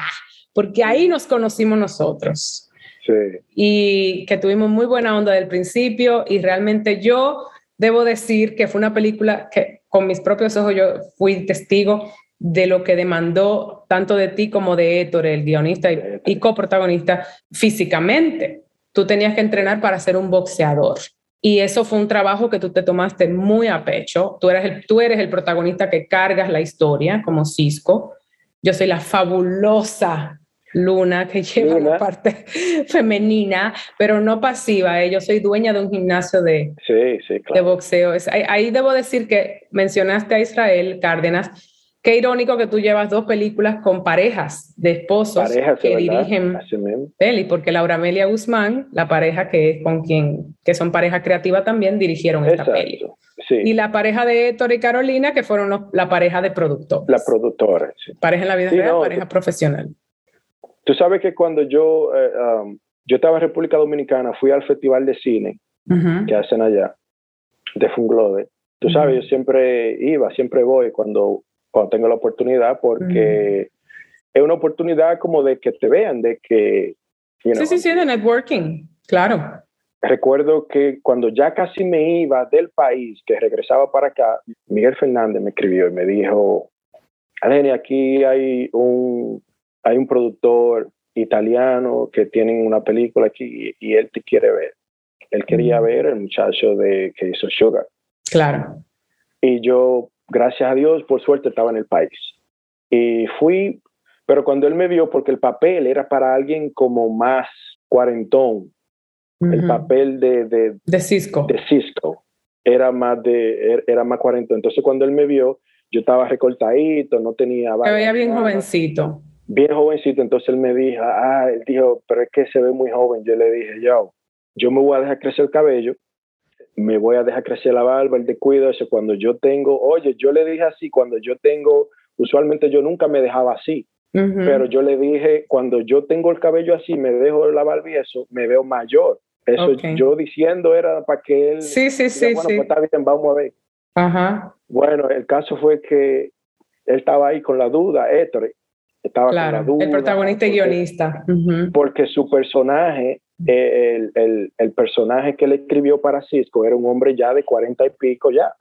porque ahí nos conocimos nosotros. Sí. Y que tuvimos muy buena onda del principio y realmente yo debo decir que fue una película que con mis propios ojos yo fui testigo de lo que demandó tanto de ti como de Héctor, el guionista y, y coprotagonista, físicamente. Tú tenías que entrenar para ser un boxeador. Y eso fue un trabajo que tú te tomaste muy a pecho. Tú eres el, tú eres el protagonista que cargas la historia como Cisco. Yo soy la fabulosa Luna que lleva la parte femenina, pero no pasiva. ¿eh? Yo soy dueña de un gimnasio de, de boxeo. ahí, ahí, debo decir que mencionaste a Israel Cárdenas Qué irónico que tú llevas dos películas con parejas de esposos que dirigen peli, porque Laura Amelia Guzmán, la pareja que es con quien, que son pareja creativa también, dirigieron esta peli. Y la pareja de Héctor y Carolina, que fueron la pareja de productores. La productora, Pareja en la vida real, pareja profesional. Tú sabes que cuando yo, eh, um, yo estaba en República Dominicana, fui al Festival de Cine que hacen allá, de Funglode. Tú sabes, yo siempre iba, siempre voy cuando cuando tengo la oportunidad, porque es una oportunidad como de que te vean, de que... sí, sí, sí, de networking, claro. recuerdo que cuando ya casi me iba del país, que regresaba para acá, Miguel Fernández me escribió y me dijo, Aleni, aquí hay un, hay un productor italiano que tiene una película aquí y, él te quiere ver. Él quería ver el muchacho de que hizo Sugar. Claro. Y yo, gracias a Dios, por suerte estaba en el país. Y fui, pero cuando él me vio, porque el papel era para alguien como más cuarentón, el papel de, de, de Cisco. De Cisco. Era más de, er, era más cuarentón. Entonces cuando él me vio, yo estaba recortadito, no tenía... Se veía bien jovencito. Bien jovencito, entonces él me dijo, ah, él dijo, pero es que se ve muy joven. Yo le dije, yo, yo me voy a dejar crecer el cabello, me voy a dejar crecer la barba, el descuido, eso cuando yo tengo, oye, yo le dije así, cuando yo tengo, usualmente yo nunca me dejaba así, pero yo le dije, cuando yo tengo el cabello así, me dejo la barba y eso, me veo mayor. Eso yo diciendo era para que él. Sí, sí, sí. Bueno, pues está bien, vamos a ver. Ajá. Bueno, el caso fue que él estaba ahí con la duda, Héctor. Estaba con la duda. El protagonista y guionista. Porque su personaje, el, el, el, personaje que le escribió para Cisco era un hombre ya de cuarenta y pico ya.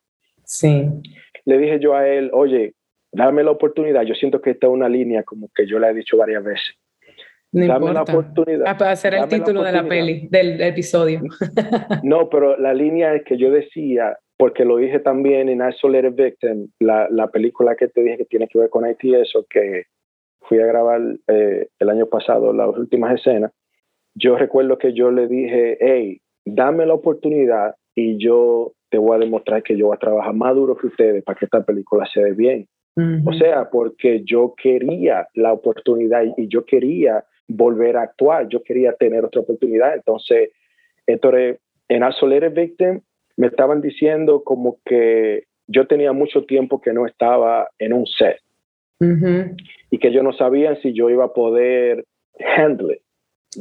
Sí. Le dije yo a él, oye, dame la oportunidad. Yo siento que esta es una línea como que yo le he dicho varias veces. No Dame la oportunidad. Ah, para hacer el título de la peli, del episodio. no, pero la línea es que yo decía, porque lo dije también en Isolated Victim, la, la película que te dije que tiene que ver con IT, eso que fui a grabar eh, el año pasado, las últimas escenas. Yo recuerdo que yo le dije, hey, dame la oportunidad y yo te voy a demostrar que yo voy a trabajar más duro que ustedes para que esta película se dé bien. O sea, porque yo quería la oportunidad y yo quería volver a actuar, yo quería tener otra oportunidad. Entonces, entonces en Isolated Victim me estaban diciendo como que yo tenía mucho tiempo que no estaba en un set y que yo no sabía si yo iba a poder handle it.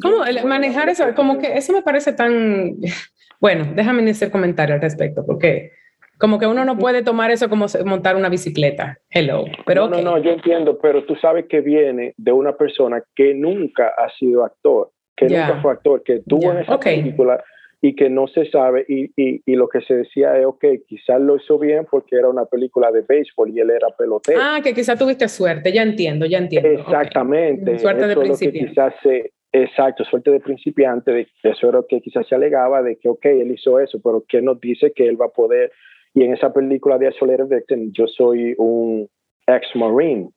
¿Cómo manejar eso? Como que eso me parece tan... Bueno, déjame hacer comentario al respecto, porque como que uno no puede tomar eso como montar una bicicleta. Hello. Pero no, no, no, yo entiendo, pero tú sabes que viene de una persona que nunca ha sido actor, que nunca fue actor, que tuvo en esa película y que no se sabe y, y, y, lo que se decía es, ok, quizás lo hizo bien porque era una película de béisbol y él era pelotero. Ah, que quizás tuviste suerte, ya entiendo, ya entiendo. Exactamente. Suerte de principiante. quizás se, exacto, suerte de principiante, de, eso era lo que quizás se alegaba de que, ok, él hizo eso, pero ¿qué nos dice que él va a poder y en esa película de Isolated Victim, yo soy un ex-marine.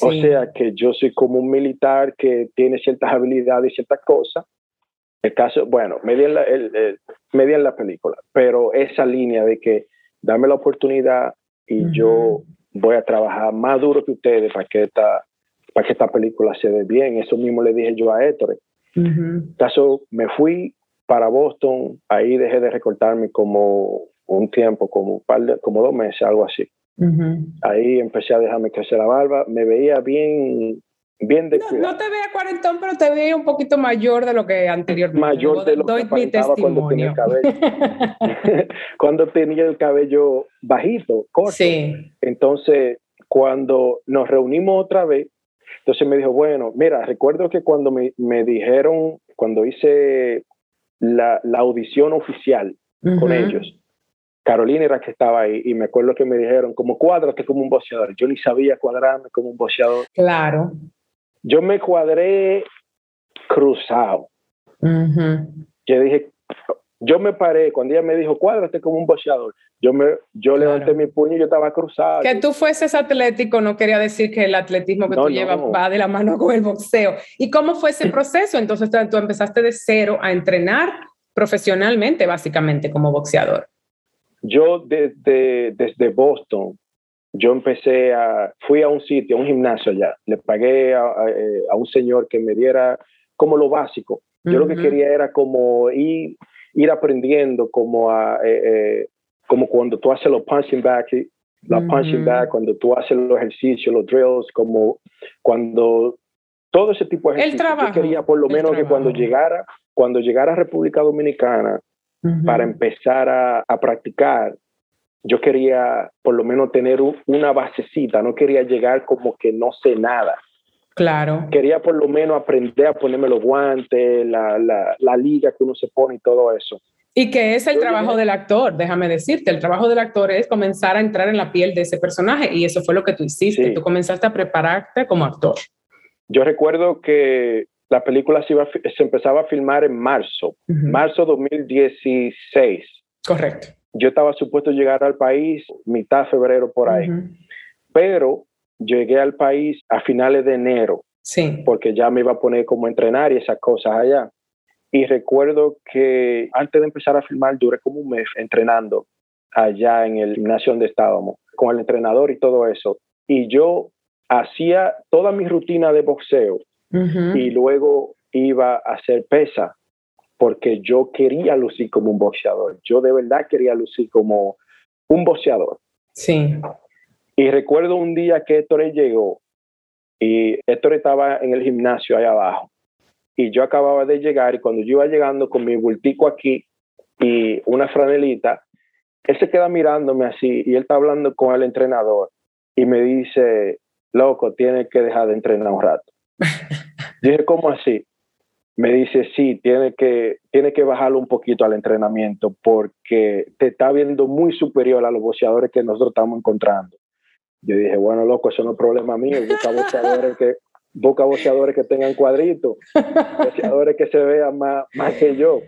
O sea que yo soy como un militar que tiene ciertas habilidades y ciertas cosas. El caso, bueno, me di en la, el, la película, pero esa línea de que dame la oportunidad y yo voy a trabajar más duro que ustedes para que esta, para que esta película se dé bien. Eso mismo le dije yo a Héctor. caso, me fui para Boston, ahí dejé de recortarme como un tiempo, como un par de, como dos meses, algo así. Ahí empecé a dejarme crecer la barba, me veía bien, bien de no, no, te veía cuarentón, pero te veía un poquito mayor de lo que anteriormente. Mayor de lo Doy que mi. Cuando tenía, el cabello, cuando tenía el cabello bajito, corto. Sí. Entonces, cuando nos reunimos otra vez, entonces me dijo, bueno, mira, recuerdo que cuando me, me dijeron, cuando hice la, la audición oficial con ellos, Carolina era que estaba ahí y me acuerdo que me dijeron, como cuádrate como un boxeador. Yo ni sabía cuadrarme como un boxeador. Claro. Yo me cuadré cruzado. Yo dije, yo me paré, cuando ella me dijo, cuádrate como un boxeador, yo, me, yo levanté mi puño y yo estaba cruzado. Que tú fueses atlético no quería decir que el atletismo que tú llevas va de la mano con el boxeo. ¿Y cómo fue ese proceso? Entonces tú empezaste de cero a entrenar profesionalmente, básicamente, como boxeador. Yo desde, desde Boston, yo empecé a, fui a un sitio, a un gimnasio allá, le pagué a, un señor que me diera como lo básico. Yo lo que quería era como ir, ir aprendiendo, como, a, eh, eh, como cuando tú haces los punching back, la punching back, cuando tú haces los ejercicios, los drills, como cuando todo ese tipo de ejercicios. yo quería por lo menos que cuando llegara, cuando llegara a República Dominicana, para empezar a, practicar, yo quería por lo menos tener una basecita, no quería llegar como que no sé nada. Claro. Quería por lo menos aprender a ponerme los guantes, la, la, la liga que uno se pone y todo eso. Y que es el trabajo del actor, déjame decirte, el trabajo del actor es comenzar a entrar en la piel de ese personaje y eso fue lo que tú hiciste, tú comenzaste a prepararte como actor. Yo recuerdo que la película se, iba, se empezaba a filmar en marzo, marzo 2016. Correcto. Yo estaba supuesto llegar al país mitad de febrero por ahí, pero llegué al país a finales de enero, sí. porque ya me iba a poner como a entrenar y esas cosas allá. Y recuerdo que antes de empezar a filmar duré como un mes entrenando allá en el gimnasio donde estábamos, con el entrenador y todo eso. Y yo hacía toda mi rutina de boxeo y luego iba a hacer pesa porque yo quería lucir como un boxeador. Yo de verdad quería lucir como un boxeador. Sí. Y recuerdo un día que Héctor llegó y Héctor estaba en el gimnasio ahí abajo y yo acababa de llegar y cuando yo iba llegando con mi bultico aquí y una franelita, él se queda mirándome así y él está hablando con el entrenador y me dice, loco, tienes que dejar de entrenar un rato. dije, ¿cómo así? Me dice, sí, tiene que, tiene que bajarlo un poquito al entrenamiento porque te está viendo muy superior a los boxeadores que nosotros estamos encontrando. Yo dije, bueno, loco, eso no es problema mío, busca boxeadores que, busca boxeadores que tengan cuadritos, boxeadores que se vean más, más que yo.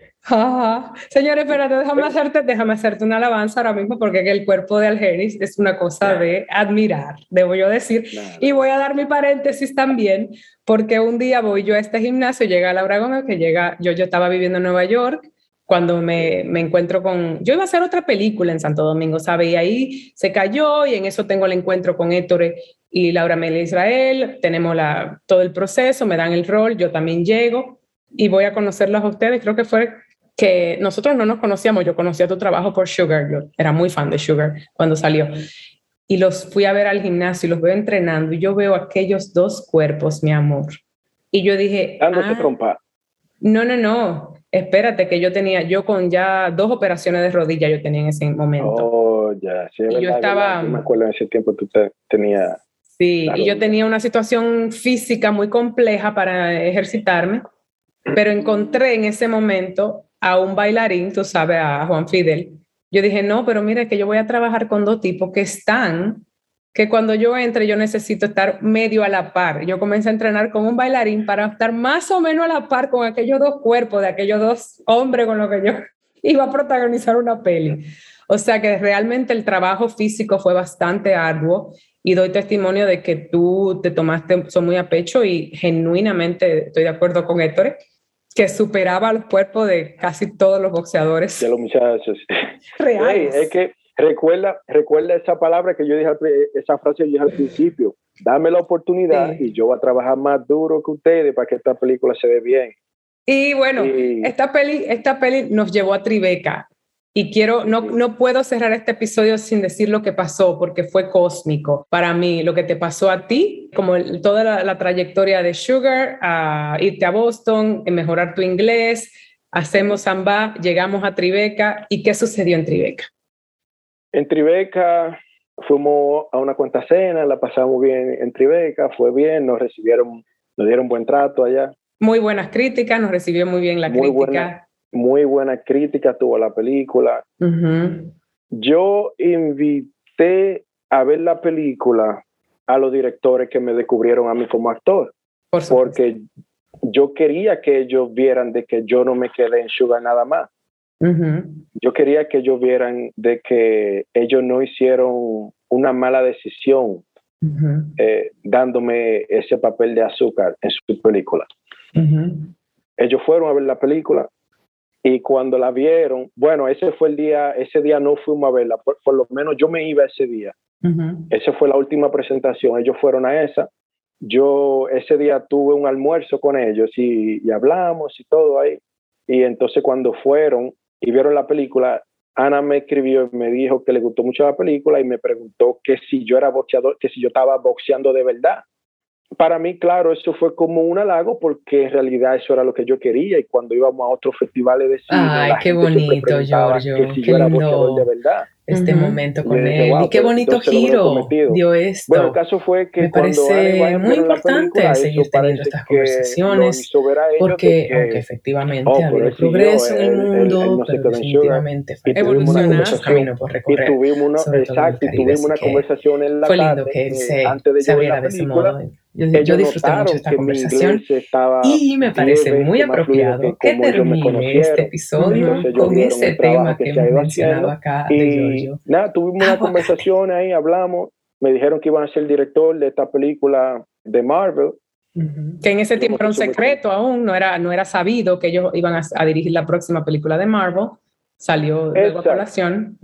Señores, espérate, déjame hacerte, déjame hacerte una alabanza ahora mismo porque el cuerpo de Algeris es una cosa de admirar, debo yo decir. Y voy a dar mi paréntesis también, porque un día voy yo a este gimnasio, llega Laura Gómez, que llega, yo, yo estaba viviendo en Nueva York, cuando me, me, encuentro con, yo iba a hacer otra película en Santo Domingo, ¿sabe? Y ahí se cayó y en eso tengo el encuentro con Héctor y Laura Mel Israel, tenemos la, todo el proceso, me dan el rol, yo también llego y voy a conocerlos a ustedes. Creo que fue que nosotros no nos conocíamos, yo conocía tu trabajo por Sugar, yo era muy fan de Sugar cuando salió. Y los fui a ver al gimnasio y los veo entrenando y yo veo aquellos dos cuerpos, mi amor. Y yo dije... Dándose ah, trompa. No, no, no. Espérate que yo tenía, yo con ya dos operaciones de rodilla yo tenía en ese momento. Oh, ya. Sí, y yo estaba... me acuerdo en ese tiempo tú tenías Sí, y yo tenía una situación física muy compleja para ejercitarme, pero encontré en ese momento a un bailarín, tú sabes, a Juan Fidel. Yo dije, no, pero mire que yo voy a trabajar con dos tipos que están, que cuando yo entre yo necesito estar medio a la par. Yo comencé a entrenar con un bailarín para estar más o menos a la par con aquellos dos cuerpos de aquellos dos hombres con los que yo iba a protagonizar una peli. O sea que realmente el trabajo físico fue bastante arduo y doy testimonio de que tú te tomaste eso muy a pecho y genuinamente estoy de acuerdo con Héctor, que superaba los cuerpos de casi todos los boxeadores. De los muchachos. Reales. es que recuerda, recuerda esa palabra que yo dije, esa frase que yo dije al principio, dame la oportunidad y yo voy a trabajar más duro que ustedes para que esta película se vea bien. Y bueno, Esta, peli, esta peli nos llevó a Tribeca y quiero, no, no puedo cerrar este episodio sin decir lo que pasó, porque fue cósmico para mí, lo que te pasó a ti, como toda la, trayectoria de Sugar, a irte a Boston, en mejorar tu inglés, hacemos samba, llegamos a Tribeca, ¿y qué sucedió en Tribeca? En Tribeca fuimos a una cuenta cena, la pasamos bien en Tribeca, fue bien, nos recibieron, nos dieron buen trato allá. Muy buenas críticas, nos recibió muy bien la muy crítica muy buena crítica tuvo la película. Yo invité a ver la película a los directores que me descubrieron a mí como actor, porque yo quería que ellos vieran de que yo no me quedé en Sugar nada más. Yo quería que ellos vieran de que ellos no hicieron una mala decisión eh, dándome ese papel de azúcar en su película. Ellos fueron a ver la película, y cuando la vieron, bueno, ese fue el día, ese día no fuimos a verla, por, lo menos yo me iba ese día. Esa fue la última presentación, ellos fueron a esa. Yo ese día tuve un almuerzo con ellos y, hablamos y todo ahí. Y entonces cuando fueron y vieron la película, Ana me escribió y me dijo que le gustó mucho la película y me preguntó que si yo era boxeador, que si yo estaba boxeando de verdad para mí, claro, eso fue como un halago porque en realidad eso era lo que yo quería y cuando íbamos a otros festivales de cine, Ay, qué bonito, Giorgio, qué lindo. de verdad. Este momento con él. y qué bonito giro dio esto. Bueno, el caso fue que me parece muy importante seguir teniendo estas conversaciones porque, aunque efectivamente oh, ha habido progreso en el mundo, pero definitivamente evolucionar camino por recorrer. Y tuvimos una, exacto, y tuvimos una conversación en la fue lindo que él se abriera de ese modo. Yo, yo disfruté mucho esta conversación y me parece muy apropiado que termine este episodio con ese tema que hemos mencionado acá de Nada, tuvimos una conversación ahí, hablamos, me dijeron que iban a ser el director de esta película de Marvel. Que en ese tiempo era un secreto aún, no era, no era sabido que ellos iban a dirigir la próxima película de Marvel. Salió de la población.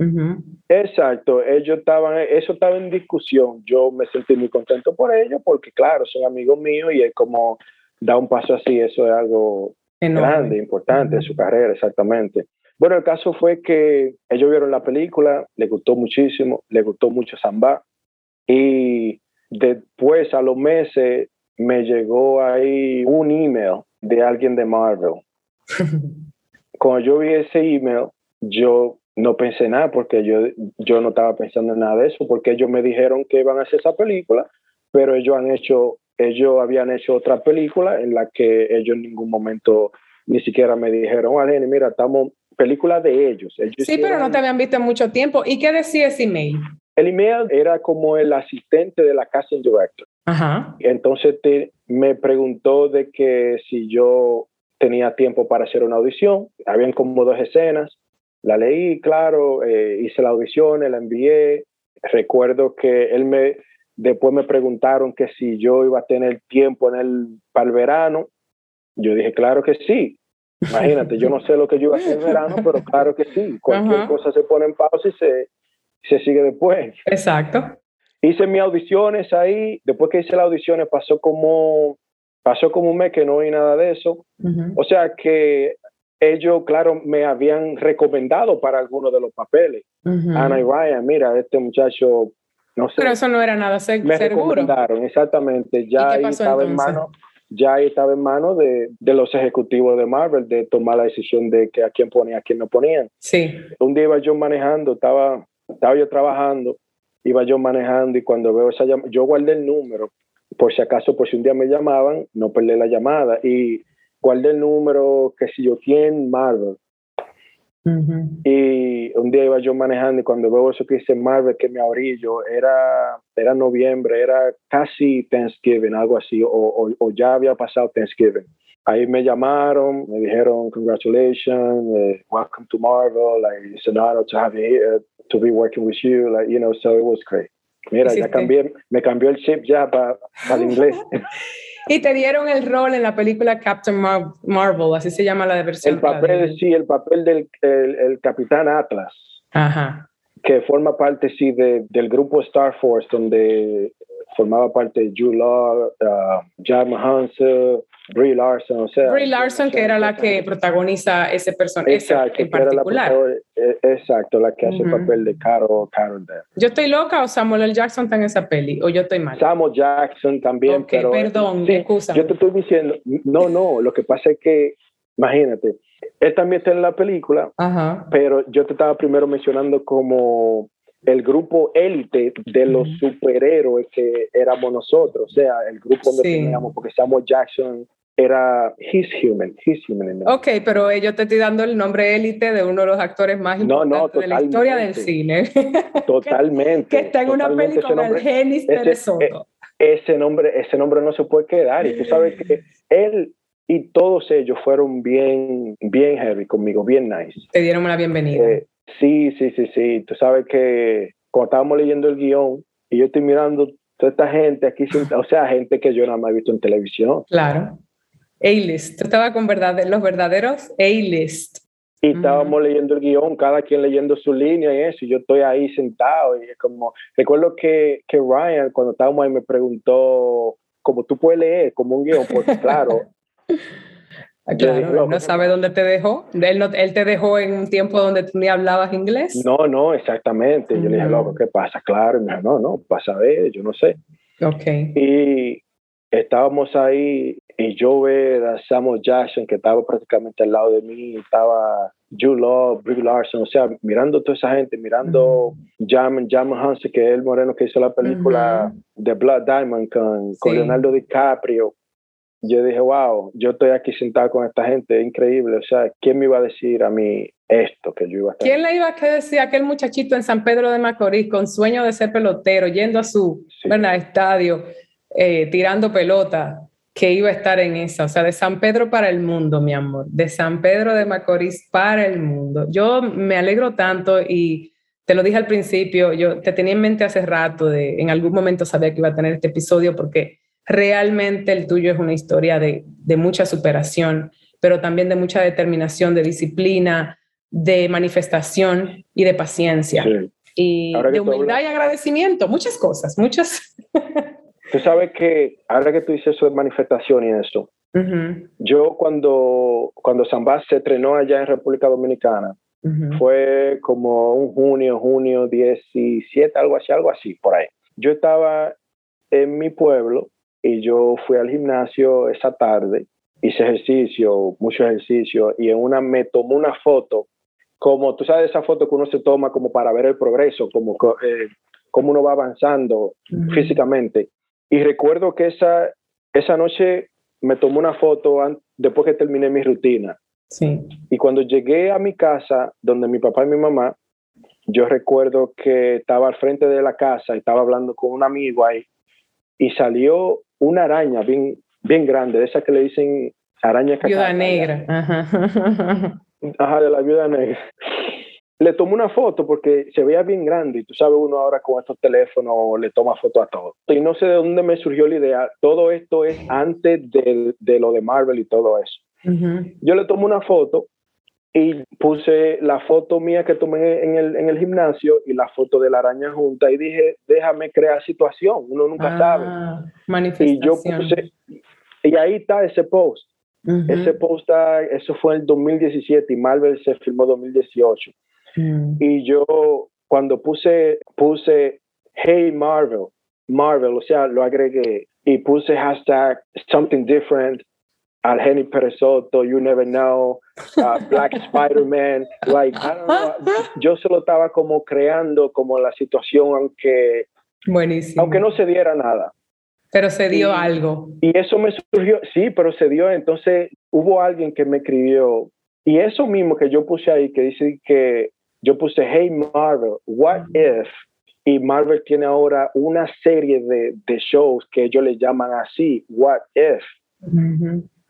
Exacto, ellos estaban, eso estaba en discusión. Yo me sentí muy contento por ellos porque, claro, son amigos míos y es como da un paso así, eso es algo grande, importante en su carrera, exactamente. Bueno, el caso fue que ellos vieron la película, les gustó muchísimo, les gustó mucho Samba y después a los meses me llegó ahí un email de alguien de Marvel. Cuando yo vi ese email, yo no pensé nada porque yo, yo no estaba pensando en nada de eso, porque ellos me dijeron que iban a hacer esa película, pero ellos han hecho, ellos habían hecho otra película en la que ellos en ningún momento ni siquiera me dijeron, vale, mira, estamos, película de ellos. sí, pero no te habían visto en mucho tiempo. ¿Y qué decía ese email? El email era como el asistente de la casting director. Ajá. Entonces te, me preguntó de que si yo tenía tiempo para hacer una audición. Habían como dos escenas la leí, claro, eh, hice la audición, la envié. Recuerdo que él me, después me preguntaron que si yo iba a tener tiempo en el, para el verano. Yo dije, claro que sí. Imagínate, yo no sé lo que yo iba a hacer en verano, pero claro que sí. Cualquier cosa se pone en pausa y se, se sigue después. Exacto. Hice mis audiciones ahí. Después que hice las audiciones pasó como, pasó como un mes que no oí nada de eso. O sea que ellos, claro, me habían recomendado para algunos de los papeles. Ana y Ryan, mira, este muchacho, no sé. Pero eso no era nada seguro. Me recomendaron, exactamente. Ya ahí estaba en mano, ya estaba en manos de, de, los ejecutivos de Marvel de tomar la decisión de que a quién ponía, a quién no ponían. Sí. Un día iba yo manejando, estaba, estaba yo trabajando, iba yo manejando y cuando veo esa llamada, yo guardé el número, por si acaso, por si un día me llamaban, no perdí la llamada. Y guardé el número, que si yo quién, Marvel. Y un día iba yo manejando y cuando veo eso que dice Marvel, que me abrillo, era, era noviembre, era casi Thanksgiving, algo así, o, o, ya había pasado Thanksgiving. Ahí me llamaron, me dijeron, congratulations, uh, welcome to Marvel, like, it's an honor to have you here, to be working with you, like, you know, so it was great. Mira, ya cambié, me cambió el chip ya para el inglés. Y te dieron el rol en la película Captain Marvel, así se llama la versión. El papel, sí, el papel del el, Capitán Atlas. Ajá. Que forma parte, sí, de, del grupo Star Force, donde formaba parte de Jude Law, uh, Jack Brie Larson, o sea. Brie Larson, que era la que protagoniza ese personaje en particular. La, eh, exacto, la que hace el papel de Carol, Carol ¿Yo estoy loca o Samuel L. Jackson está en esa peli? ¿O yo estoy mal? Samuel Jackson también, pero... perdón, sí, Yo te estoy diciendo, no, no, lo que pasa es que, imagínate, él también está en la película, pero yo te estaba primero mencionando como el grupo élite de los superhéroes que éramos nosotros, o sea, el grupo donde teníamos, porque Samuel Jackson era He's Human, He's Human. Ok, pero yo te estoy dando el nombre élite de uno de los actores más importantes de la historia del cine. Totalmente. que está en una película con el Genis de Soto. Ese nombre, ese nombre no se puede quedar. Y tú sabes que él y todos ellos fueron bien, bien heavy conmigo, bien nice. Te dieron una bienvenida. Eh, sí, sí, sí, sí. Tú sabes que cuando estábamos leyendo el guion y yo estoy mirando toda esta gente aquí, o sea, gente que yo nada más he visto en televisión. Claro. A-list. Tú estabas con verdad, los verdaderos A-list. Y estábamos leyendo el guion, cada quien leyendo su línea y eso, y yo estoy ahí sentado y es como, recuerdo que, que Ryan cuando estábamos ahí me preguntó, como tú puedes leer como un guion, pues claro. claro, no sabe dónde te dejó. Él, él te dejó en un tiempo donde tú ni hablabas inglés. No, no, exactamente. Yo le dije, loco, ¿qué pasa? Claro, no, no, pasa a ver, yo no sé. Ok. Y estábamos ahí y yo ver a Samuel Jackson que estaba prácticamente al lado de mí, estaba Jude Law, Brie Larson, o sea, mirando toda esa gente, mirando Jam, Jam Hansen, que es el moreno que hizo la película The Blood Diamond con, con Leonardo DiCaprio. Yo dije, wow, yo estoy aquí sentado con esta gente, es increíble. O sea, ¿quién me iba a decir a mí esto que yo iba a estar? ¿Quién le iba a decir a aquel muchachito en San Pedro de Macorís con sueño de ser pelotero, yendo a su estadio, eh, tirando pelota? que iba a estar en esa, o sea, de San Pedro para el mundo, mi amor, de San Pedro de Macorís para el mundo. Yo me alegro tanto y te lo dije al principio, yo te tenía en mente hace rato, de, en algún momento sabía que iba a tener este episodio porque realmente el tuyo es una historia de, de mucha superación, pero también de mucha determinación, de disciplina, de manifestación y de paciencia. Y de humildad y agradecimiento, muchas cosas, muchas. Tú sabes que ahora que tú dices eso de manifestación y eso, yo cuando, cuando Zambás se estrenó allá en República Dominicana, fue como un junio, junio 17, algo así, algo así, por ahí. Yo estaba en mi pueblo y yo fui al gimnasio esa tarde, hice ejercicio, mucho ejercicio, y en una me tomó una foto, como tú sabes esa foto que uno se toma como para ver el progreso, como eh, cómo uno va avanzando físicamente. Y recuerdo que esa, esa noche me tomó una foto después que terminé mi rutina. Sí. Y cuando llegué a mi casa, donde mi papá y mi mamá, yo recuerdo que estaba al frente de la casa y estaba hablando con un amigo ahí y salió una araña bien, bien grande, de esa que le dicen araña Viuda negra. Ajá. Ajá, de la viuda negra le tomé una foto porque se veía bien grande y tú sabes uno ahora con estos teléfonos le toma foto a todo. Y no sé de dónde me surgió la idea. Todo esto es antes de, de lo de Marvel y todo eso. Yo le tomé una foto y puse la foto mía que tomé en el, en el gimnasio y la foto de la araña junta y dije, déjame crear situación, uno nunca ah, sabe. Y yo puse, y ahí está ese post. Ese post, eso fue en 2017 y Marvel se filmó en 2018. Mm. Y yo cuando puse, puse, hey Marvel, Marvel, o sea, lo agregué y puse hashtag something different, al Henny Perezoto, You Never Know, uh, Black Spider-Man, like, I don't know, yo solo estaba como creando como la situación, aunque, Buenísimo. aunque no se diera nada. Pero se dio algo. Y eso me surgió, sí, pero se dio, entonces hubo alguien que me escribió, y eso mismo que yo puse ahí, que dice que yo puse, hey Marvel, what if? Y Marvel tiene ahora una serie de, de shows que ellos le llaman así, what if?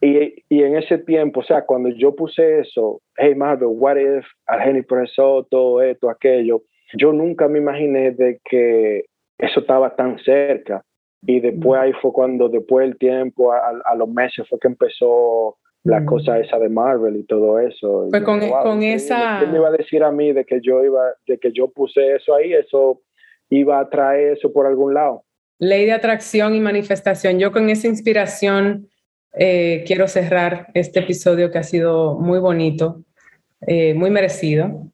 y, y, en ese tiempo, o sea, cuando yo puse eso, hey Marvel, what if? Argeni Preso, todo esto, aquello, yo nunca me imaginé de que eso estaba tan cerca. Y después ahí fue cuando, después del tiempo, a, a los meses, fue que empezó la cosa esa de Marvel y todo eso. Pues con, con esa... ¿Qué me iba a decir a mí de que yo iba, de que yo puse eso ahí? Eso iba a traer eso por algún lado. Ley de atracción y manifestación. Yo con esa inspiración eh, quiero cerrar este episodio que ha sido muy bonito, eh, muy merecido,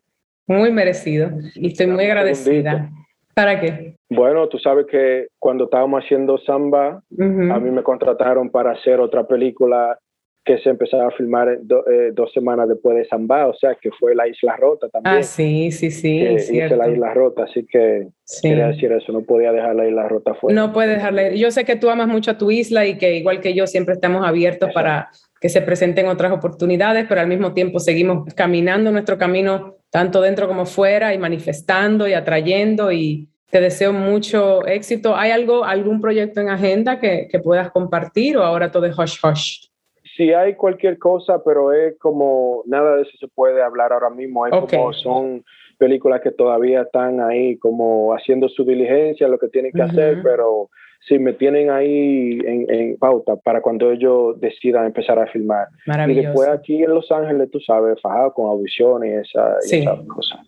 muy merecido. Y estoy muy agradecida. ¿Para qué? Bueno, tú sabes que cuando estábamos haciendo Samba, a mí me contrataron para hacer otra película que se empezaba a filmar eh, dos semanas después de Zambá, o sea que fue la Isla Rota también. Ah, sí, sí, sí. hice la Isla Rota, así que quería decir eso, no podía dejar la Isla Rota fuera. No puedes dejarla. Yo sé que tú amas mucho a tu isla y que igual que yo siempre estamos abiertos para que se presenten otras oportunidades, pero al mismo tiempo seguimos caminando nuestro camino tanto dentro como fuera y manifestando y atrayendo y te deseo mucho éxito. ¿Hay algo, algún proyecto en agenda que, que puedas compartir o ahora todo es hush hush? Si hay cualquier cosa, pero es como nada de eso se puede hablar ahora mismo. Hay como son películas que todavía están ahí como haciendo su diligencia, lo que tienen que hacer, pero sí me tienen ahí en, pauta para cuando ellos decidan empezar a filmar. Y después aquí en Los Ángeles, tú sabes, fajado con audiciones y esa, sí. esas cosas.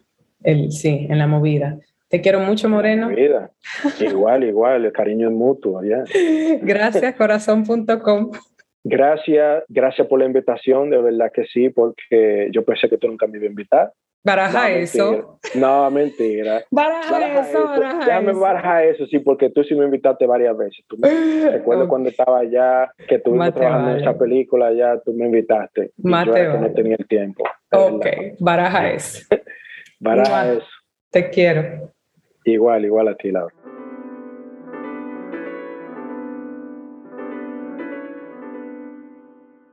sí, en la movida. Te quiero mucho, Moreno. igual, igual, el cariño es mutuo. Gracias, corazón.com. Gracias, gracias por la invitación, de verdad que sí, porque yo pensé que tú nunca me ibas a invitar. Baraja eso. No, mentira. Baraja, eso, baraja Déjame barajar eso, sí, porque tú sí me invitaste varias veces. Tú me, recuerdo cuando estaba allá, que estuvimos trabajando en esa película, ya tú me invitaste. Mateo. yo no tenía el tiempo. Ok, baraja eso. baraja eso. Te quiero. Igual, igual a ti, Laura.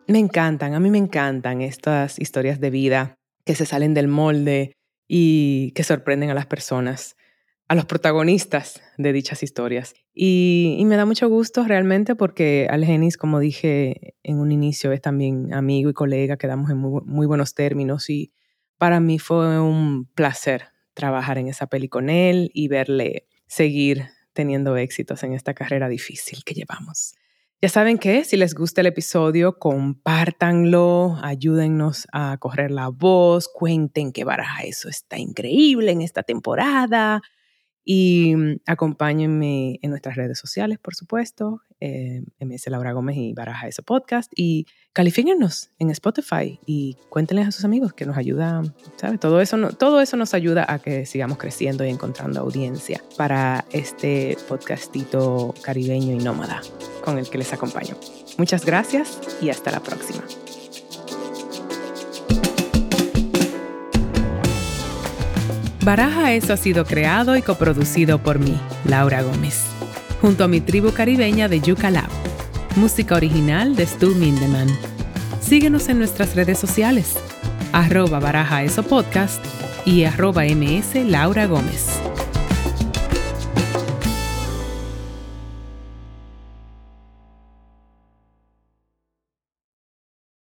Me encantan, a mí me encantan estas historias de vida que se salen del molde y que sorprenden a las personas, a los protagonistas de dichas historias. Y, me da mucho gusto realmente porque Algenis, como dije en un inicio, es también amigo y colega, quedamos en muy, muy buenos términos y para mí fue un placer trabajar en esa peli con él y verle seguir teniendo éxitos en esta carrera difícil que llevamos. Ya saben que si les gusta el episodio, compártanlo, ayúdennos a correr la voz, cuenten que Baraja eso está increíble en esta temporada y mm, acompáñenme en nuestras redes sociales, por supuesto, eh, MS Laura Gómez y Baraja Eso Podcast. Y califíquennos en Spotify y cuéntenles a sus amigos que nos ayuda, ¿sabes? Todo eso, todo eso nos ayuda a que sigamos creciendo y encontrando audiencia para este podcastito caribeño y nómada con el que les acompaño. Muchas gracias y hasta la próxima. Baraja Eso ha sido creado y coproducido por mí, Laura Gómez, junto a mi tribu caribeña de Yuca Lab. Música original de Stu Mindeman. Síguenos en nuestras redes sociales, arroba Baraja Eso Podcast y arroba ms Laura Gómez.